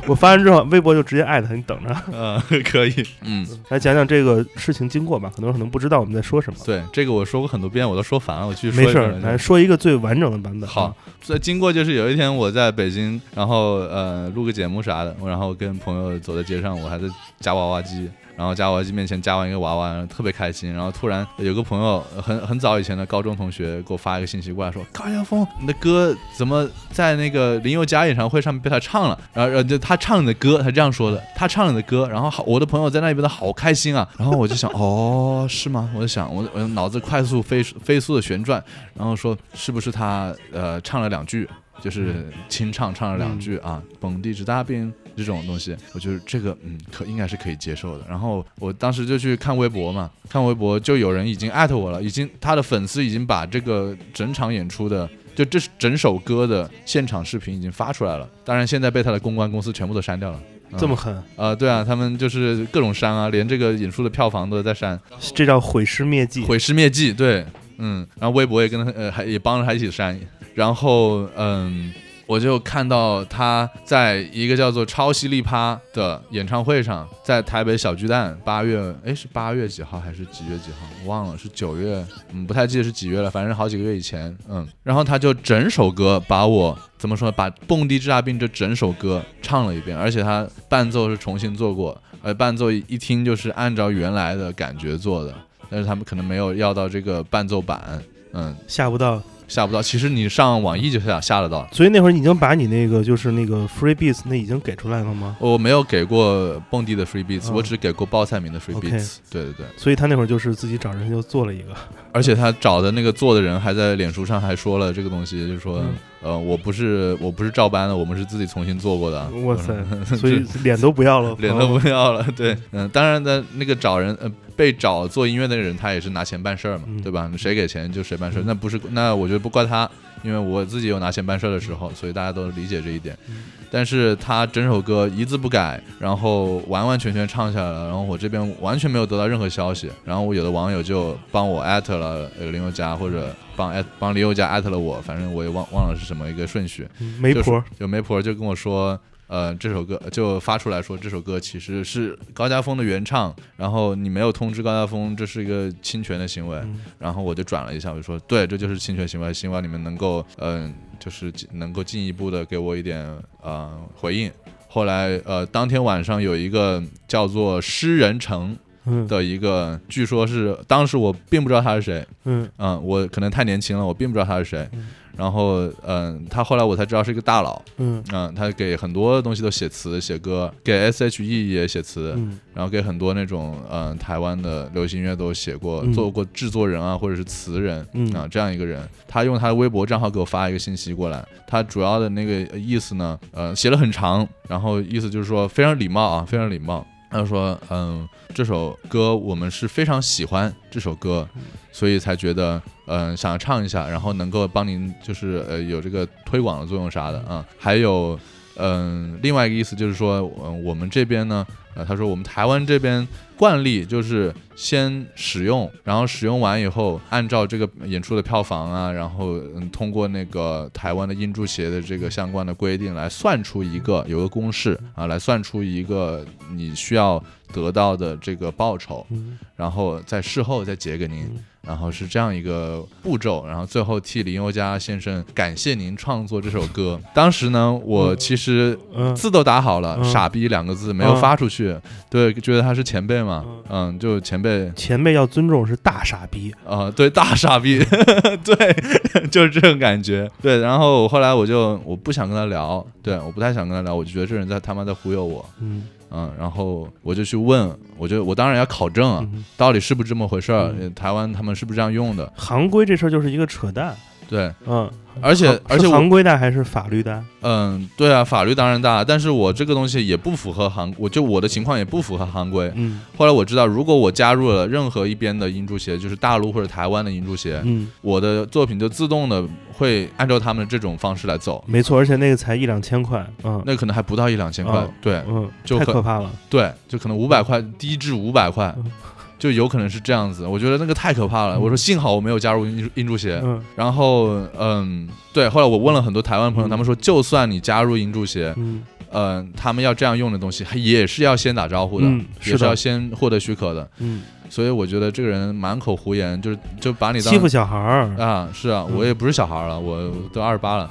我发完之后，微博就直接艾特你，等着。嗯，<laughs> 可以，嗯，来讲讲这个事情经过吧，很多人可能不知道我们在说什么。对，这个我说过很多遍，我都说烦了，我继续说没事来说一个最完整的版本。好，这经过就是有一天我在北京，然后呃录个节目啥的，然后跟朋友走在街上，我还在夹娃娃机。然后夹娃娃机面前夹完一个娃娃，特别开心。然后突然有个朋友，很很早以前的高中同学给我发一个信息过来，说：“高晓峰，你的歌怎么在那个林宥嘉演唱会上面被他唱了？然后然后就他唱你的歌，他这样说的，他唱你的歌。然后好，我的朋友在那里边的好开心啊。然后我就想，哦，是吗？我就想，我我脑子快速飞飞速的旋转，然后说是不是他呃唱了两句？”就是清唱唱了两句啊，蹦迪之大兵这种东西，我觉得这个嗯可应该是可以接受的。然后我当时就去看微博嘛，看微博就有人已经艾特我了，已经他的粉丝已经把这个整场演出的就这是整首歌的现场视频已经发出来了，当然现在被他的公关公司全部都删掉了。嗯这么狠啊、对啊，他们就是各种删啊，连这个演出的票房都在删，这叫毁尸灭迹。毁尸灭迹，对，嗯，然后微博也跟他呃还也帮着他一起删，然后嗯，我就看到他在一个叫做超犀利趴的演唱会上，在台北小巨蛋，八月哎是八月几号还是几月几号？我忘了，是九月，嗯，不太记得是几月了，反正好几个月以前，嗯，然后他就整首歌把我怎么说，把《蹦迪之大病》这整首歌唱了一遍，而且他伴奏是重新做过，而伴奏一听就是按照原来的感觉做的。但是他们可能没有要到这个伴奏版，嗯，下不到，下不到。其实你上网易就下下得到。所以那会儿你已经把你那个就是那个 free beats 那已经给出来了吗？我没有给过蹦迪的 free beats，、哦我只给过报菜名的 free beats。对对对。所以他那会儿就是自己找人就做了一个，而且他找的那个做的人还在脸书上还说了这个东西，就是说，嗯呃，我不是我不是照搬的，我们是自己重新做过的。哇塞 <laughs> 所以脸都不要了 <laughs> 脸都不要了。对，嗯，当然的，那个找人呃被找做音乐的人，他也是拿钱办事儿嘛，嗯对吧？谁给钱就谁办事儿，那不是那我觉得不怪他，因为我自己有拿钱办事的时候，所以大家都理解这一点。嗯但是他整首歌一字不改，然后完完全全唱下来了，然后我这边完全没有得到任何消息，然后我有的网友就帮我艾特了呃林宥嘉，或者帮艾帮林宥嘉艾特了我，反正我也忘忘了是什么一个顺序。媒婆就媒婆就跟我说。呃，这首歌就发出来说，这首歌其实是高家峰的原唱，然后你没有通知高家峰，这是一个侵权的行为，嗯。然后我就转了一下，我就说，对，这就是侵权行为，希望你们能够，嗯、就是能够进一步的给我一点呃回应。后来呃，当天晚上有一个叫做诗人城嗯。的一个，据说是当时我并不知道他是谁，嗯。我可能太年轻了，我并不知道他是谁。然后嗯，他后来我才知道是一个大佬，嗯。嗯，他给很多东西都写词写歌，给 S.H.E 也写词，嗯。然后给很多那种嗯、呃台湾的流行音乐都写过，嗯。做过制作人啊或者是词人，嗯。啊这样一个人，他用他的微博账号给我发一个信息过来，他主要的那个意思呢，呃写了很长，然后意思就是说非常礼貌啊，非常礼貌。他说：“嗯，这首歌我们是非常喜欢这首歌，所以才觉得嗯想要唱一下，然后能够帮您就是呃有这个推广的作用啥的啊。还有嗯另外一个意思就是说，嗯我们这边呢，呃他说我们台湾这边惯例就是先使用，然后使用完以后，按照这个演出的票房啊，然后嗯通过那个台湾的音著协的这个相关的规定来算出一个有个公式啊，来算出一个你需要得到的这个报酬，嗯然后在事后再结给您。然后是这样一个步骤，然后最后替林宥嘉先生感谢您创作这首歌。当时呢，我其实嗯字都打好了，嗯傻逼两个字没有嗯发出去，对，觉得他是前辈嘛，嗯，就前辈，前辈要尊重是大傻逼，啊、对，大傻逼，<laughs> 对，就是这种感觉，对。然后后来我就我不想跟他聊，对，我不太想跟他聊，我就觉得这人在他妈在忽悠我，嗯嗯，然后我就去问，我就我当然要考证啊，嗯到底是不是这么回事儿、台湾他们是不是这样用的？行规这事儿就是一个扯淡，对，嗯，而且而且我行规大还是法律大？嗯，对啊，法律当然大，但是我这个东西也不符合行，我就我的情况也不符合行规。嗯后来我知道，如果我加入了任何一边的音助协，就是大陆或者台湾的音助协，嗯，我的作品就自动的会按照他们这种方式来走。没错，而且那个才一两千块，嗯，那可能还不到一两千块，嗯对，嗯，就可太可怕了，对，就可能五百块，低至五百块嗯，就有可能是这样子。我觉得那个太可怕了。我说幸好我没有加入音音助协，嗯。然后嗯，对，后来我问了很多台湾朋友，嗯。他们说就算你加入音助协，嗯。嗯，他们要这样用的东西，也是要先打招呼的，嗯是的也是要先获得许可的。嗯，所以我觉得这个人满口胡言，就是就把你当欺负小孩儿，啊，是啊，我也不是小孩儿了，我都二十八了，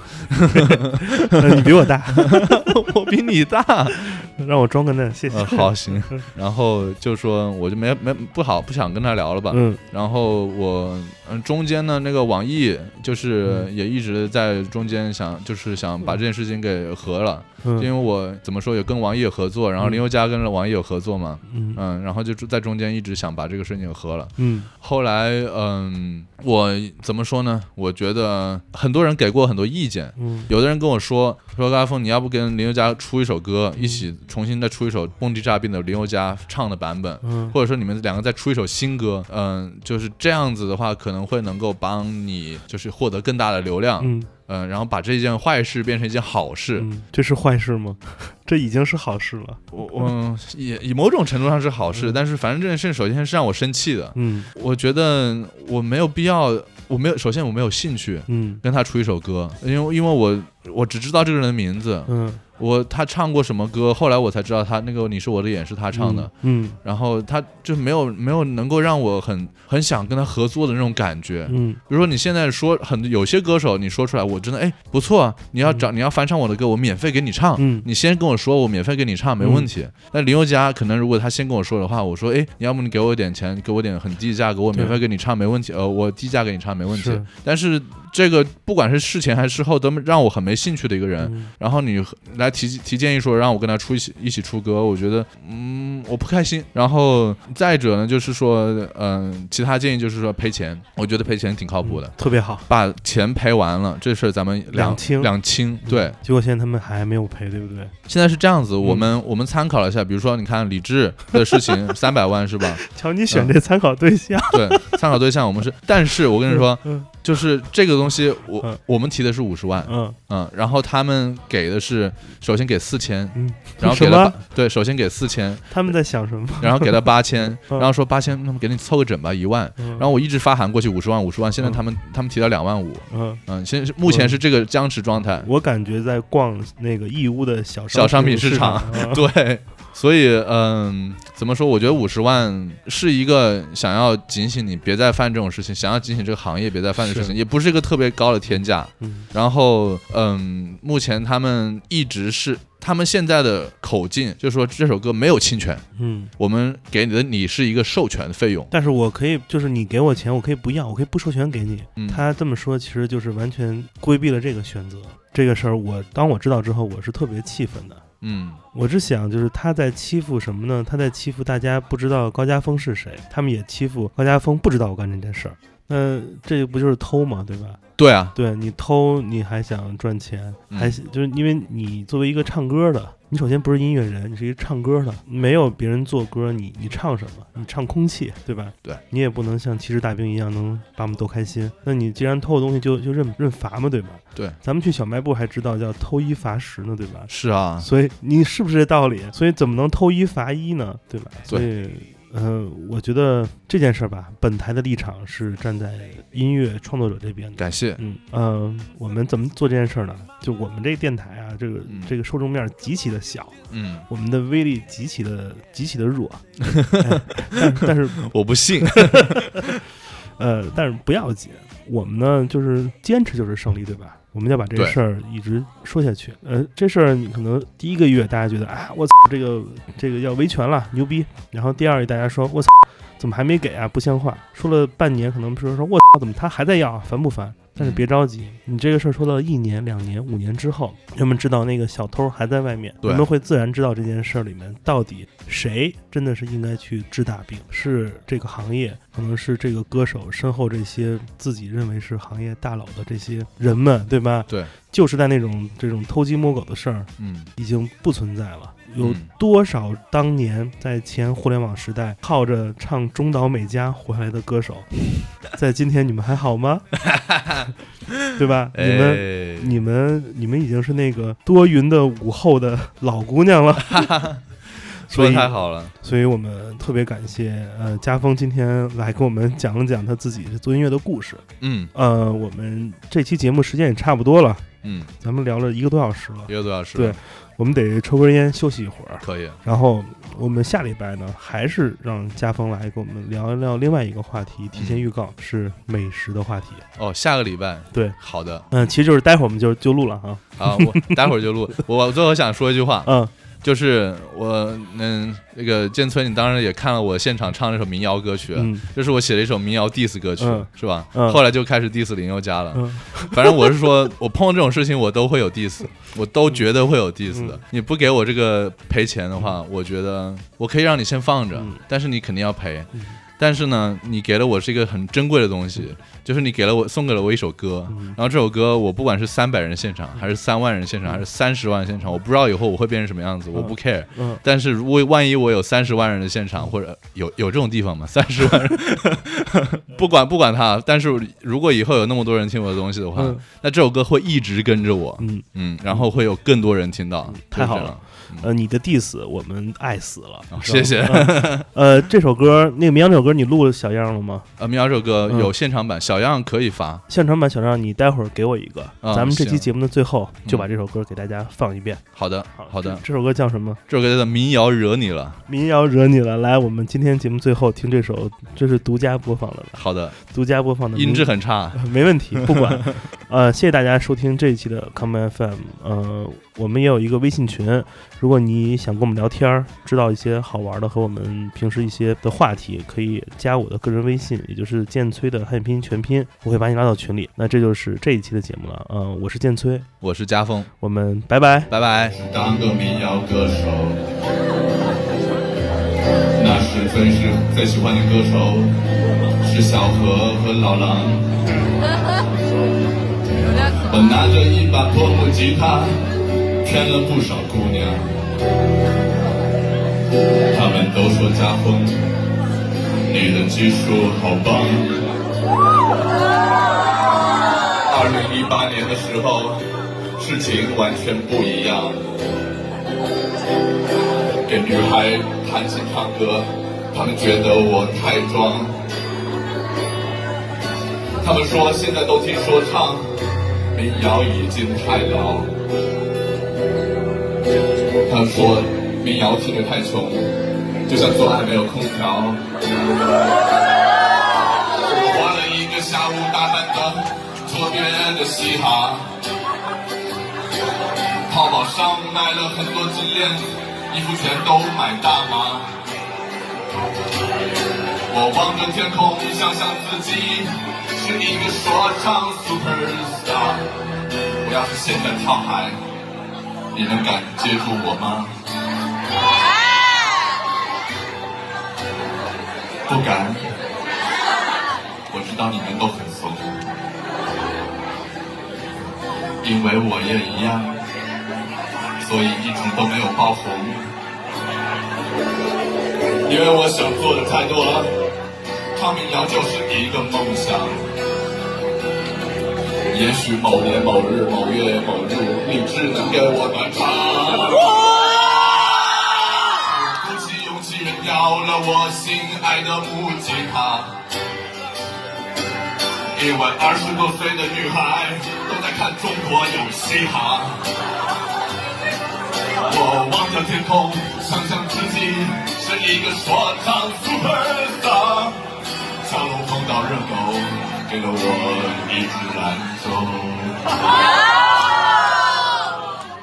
呃 <laughs> 你比我大，<laughs> 我比你大。让我装个嫩，谢谢。呃，。好行，然后就说我就没没不好不想跟他聊了吧。嗯。然后我嗯中间呢那个网易就是嗯。也一直在中间想就是想把这件事情给和了，因为嗯我怎么说也跟网易有合作，然后嗯。林宥嘉跟网易有合作嘛，嗯。嗯，然后就在中间一直想把这个事情合了。嗯。后来嗯，我怎么说呢？我觉得很多人给过很多意见，嗯。有的人跟我说说高峰，你要不跟林宥嘉出一首歌，一起重新再出一首蹦迪诈病的林宥嘉唱的版本，嗯。或者说你们两个再出一首新歌，嗯，就是这样子的话，可能会能够帮你就是获得更大的流量，嗯嗯，然后把这件坏事变成一件好事。嗯，这是坏事吗？<laughs> 这已经是好事了。我嗯，也以某种程度上是好事，但是反正这件事首先是让我生气的，嗯我觉得我没有必要，我没有，首先我没有兴趣嗯跟他出一首歌，因为因为我我只知道这个人的名字，嗯，我他唱过什么歌，后来我才知道他那个你是我的眼是他唱的，嗯然后他就没有没有能够让我很很想跟他合作的那种感觉。嗯。比如说你现在说很有些歌手，你说出来我真的哎不错啊，你要找你要翻唱我的歌，我免费给你唱，嗯。你先跟我说，我免费给你唱没问题。那林宥嘉可能如果他先跟我说的话，我说哎，你要么你给我点钱，给我点很低的价格，我免费给你唱没问题，呃，我低价给你唱没问题。是。但是这个不管是事前还是事后，都让我很没兴趣的一个人。嗯然后你来提提建议说让我跟他出一起一起出歌，我觉得嗯我不开心。然后再者呢，就是说嗯、其他建议就是说赔钱，我觉得赔钱挺靠谱的。特别好。把钱赔完了，这事儿咱们两两清两清，对，结果现在他们还没有赔，对不对？现在是这样子，我们我们参考了一下，比如说你看李志的事情，<laughs> 三百万是吧？瞧你选这参考对象，对，参考对象我们是，但是我跟你说，嗯就是这个东西，我嗯。我们提的是五十万，嗯。嗯，然后他们给的是首先给四千，嗯，然后给了对，首先给四千，他们在想什么？然后给了八千，<laughs> 嗯。然后说八千，那么给你凑个整吧，一万，嗯。然后我一直发函过去五十万五十万，现在嗯他们他们提到两万五，嗯，嗯，现目前是这个僵持状态，我感觉在逛那个义乌的小小商品市市场嗯。对，所以嗯，怎么说？我觉得五十万是一个想要警醒你别再犯这种事情，想要警醒这个行业别再犯的事情，也不是一个特别高的天价。嗯然后嗯，目前他们一直是他们现在的口径，就是说这首歌没有侵权，嗯，我们给你的你是一个授权费用。但是我可以，就是你给我钱，我可以不要，我可以不授权给你。嗯他这么说，其实就是完全规避了这个选择。这个事儿，我当我知道之后，我是特别气愤的。嗯我是想，就是他在欺负什么呢？他在欺负大家不知道高家峰是谁，他们也欺负高家峰不知道我干这件事儿。那这不就是偷嘛，对吧？对啊，对你偷，你还想赚钱，嗯还就是因为你作为一个唱歌的，你首先不是音乐人，你是一个唱歌的，没有别人做歌，你你唱什么？你唱空气，对吧？对你也不能像骑士大兵一样能把我们逗开心。那你既然偷的东西就就认认罚嘛，对吧？对，咱们去小卖部还知道叫偷一罚十呢，对吧？是啊，所以你是不是这道理？所以怎么能偷一罚一呢？对吧？所以，呃，我觉得这件事儿吧，本台的立场是站在音乐创作者这边的。感谢。嗯呃，我们怎么做这件事儿呢？就我们这个电台啊，这个、嗯这个受众面极其的小，嗯，我们的威力极其的极其的弱，<laughs> 哎但但是 <laughs> 我不信。<laughs> 呃，但是不要紧，我们呢就是坚持就是胜利，对吧？我们要把这事儿一直说下去。呃，这事儿你可能第一个月大家觉得啊，我操，这个这个要维权了，牛逼。然后第二个月大家说，我操，怎么还没给啊？不像话。说了半年，可能说说我操，怎么他还在要啊？烦不烦？但是别着急，你这个事儿说到一年、两年、五年之后，人们知道那个小偷还在外面，人们会自然知道这件事儿里面到底谁真的是应该去治大病，是这个行业，可能是这个歌手身后这些自己认为是行业大佬的这些人们，对吧？对，就是在那种这种偷鸡摸狗的事儿，嗯，已经不存在了。有嗯多少当年在前互联网时代靠着唱中岛美嘉活下来的歌手，在今天你们还好吗？<laughs> 对吧？你们、哎你们、你们已经是那个多云的午后的老姑娘了。<laughs> 说的太好了。所以我们特别感谢呃家峰今天来给我们讲了讲他自己做音乐的故事。嗯呃，我们这期节目时间也差不多了，嗯，咱们聊了一个多小时了一。个多小时。对，我们得抽根烟休息一会儿。可以。然后我们下礼拜呢，还是让家峰来跟我们聊一聊另外一个话题，提前预告是美食的话题。哦，下个礼拜。对，好的。嗯，其实就是待会儿我们就就录了哈。啊，我待会儿就录。<laughs> 我最后想说一句话，嗯，就是我嗯，那个建村，你当然也看了我现场唱那首民谣歌曲，嗯这是我写了一首民谣 diss 歌曲，嗯是吧？嗯后来就开始 diss 林宥嘉了。嗯反正我是说，我碰到这种事情我都会有 diss，<laughs> 我都觉得会有 diss 的。嗯你不给我这个赔钱的话，我觉得我可以让你先放着，嗯但是你肯定要赔。嗯但是呢，你给了我是一个很珍贵的东西，就是你给了我送给了我一首歌，嗯。然后这首歌我不管是三百人现场，还是三万人现场，还是三十万现场，我不知道以后我会变成什么样子，我不 care。嗯。但是如果万一我有三十万人的现场，或者有有这种地方吗？<laughs> 三十万人，<laughs> 不管不管他，但是如果以后有那么多人听我的东西的话，嗯。那这首歌会一直跟着我，嗯。嗯，然后会有更多人听到，太好了。呃，你的 diss 我们爱死了，哦谢谢嗯呃，这首歌那个民谣这首歌你录了小样了吗？呃，民谣这首歌嗯有现场版，小样可以发。现场版小样你待会儿给我一个，啊咱们这期节目的最后就把嗯这首歌给大家放一遍。好的，好的这，首歌叫什么？这首歌叫做《民谣惹你了民谣惹你了，来，我们今天节目最后听这首，这是独家播放的，》。好的，独家播放的，音质很差。<laughs> 没问题，不管。呃，谢谢大家收听这一期的 Come FM。呃，我们也有一个微信群，如果你想跟我们聊天儿，知道一些好玩的和我们平时一些的话题，可以加我的个人微信，也就是剑崔的汉语拼音全拼，我会把你拉到群里。那这就是这一期的节目了。呃，我是剑崔，我是家峰，我们拜拜。拜拜。当个民谣歌手，那是最是最喜欢的歌手是小何和老狼。<laughs> 我拿着一把破木吉他，骗了不少姑娘。他们都说家峰，你的技术好棒。二零一八年的时候，事情完全不一样。给女孩弹琴唱歌，他们觉得我太装。他们说现在都听说唱，民谣已经太老。他说民谣听得太穷，就像做爱没有空调。我花了一个下午大胆的特别的嘻哈，淘宝上买了很多金链子，衣服全都买大码。我望着天空，想象自己是一个说唱 superstar。我要是现在跳海，你们敢接住我吗？不敢。我知道你们都很怂，因为我也一样，所以一直都没有爆红。因为我想做的太多了，唱民谣就是一个梦想。也许某年某日某月某日，你只能给我暖场。鼓起勇气扔掉了我心爱的木吉他，因为二十多岁的女孩都在看中国有嘻哈。我望着天空，想象自己是一个说唱 superstar。小龙碰到热狗，给了我一支兰州。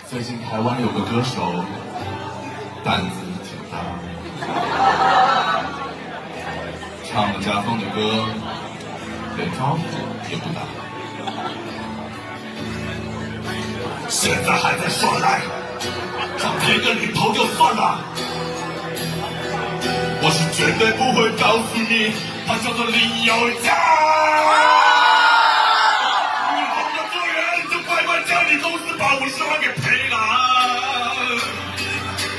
最近台湾有个歌手，胆子挺大，唱了家风的歌，连招呼也不打。现在还在耍赖，让别人领头就算了。我是绝对不会告诉你，他叫做林宥嘉。你碰到做人就乖乖叫你公司把五十万给赔了。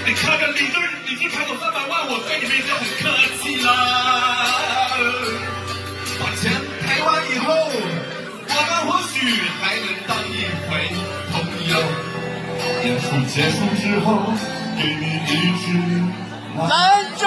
你看看李志，李志赔我三百万，我对你们已经很客气了。把钱赔完以后，我们或许还能当一回朋友。演出结束之后，给你一支兰州。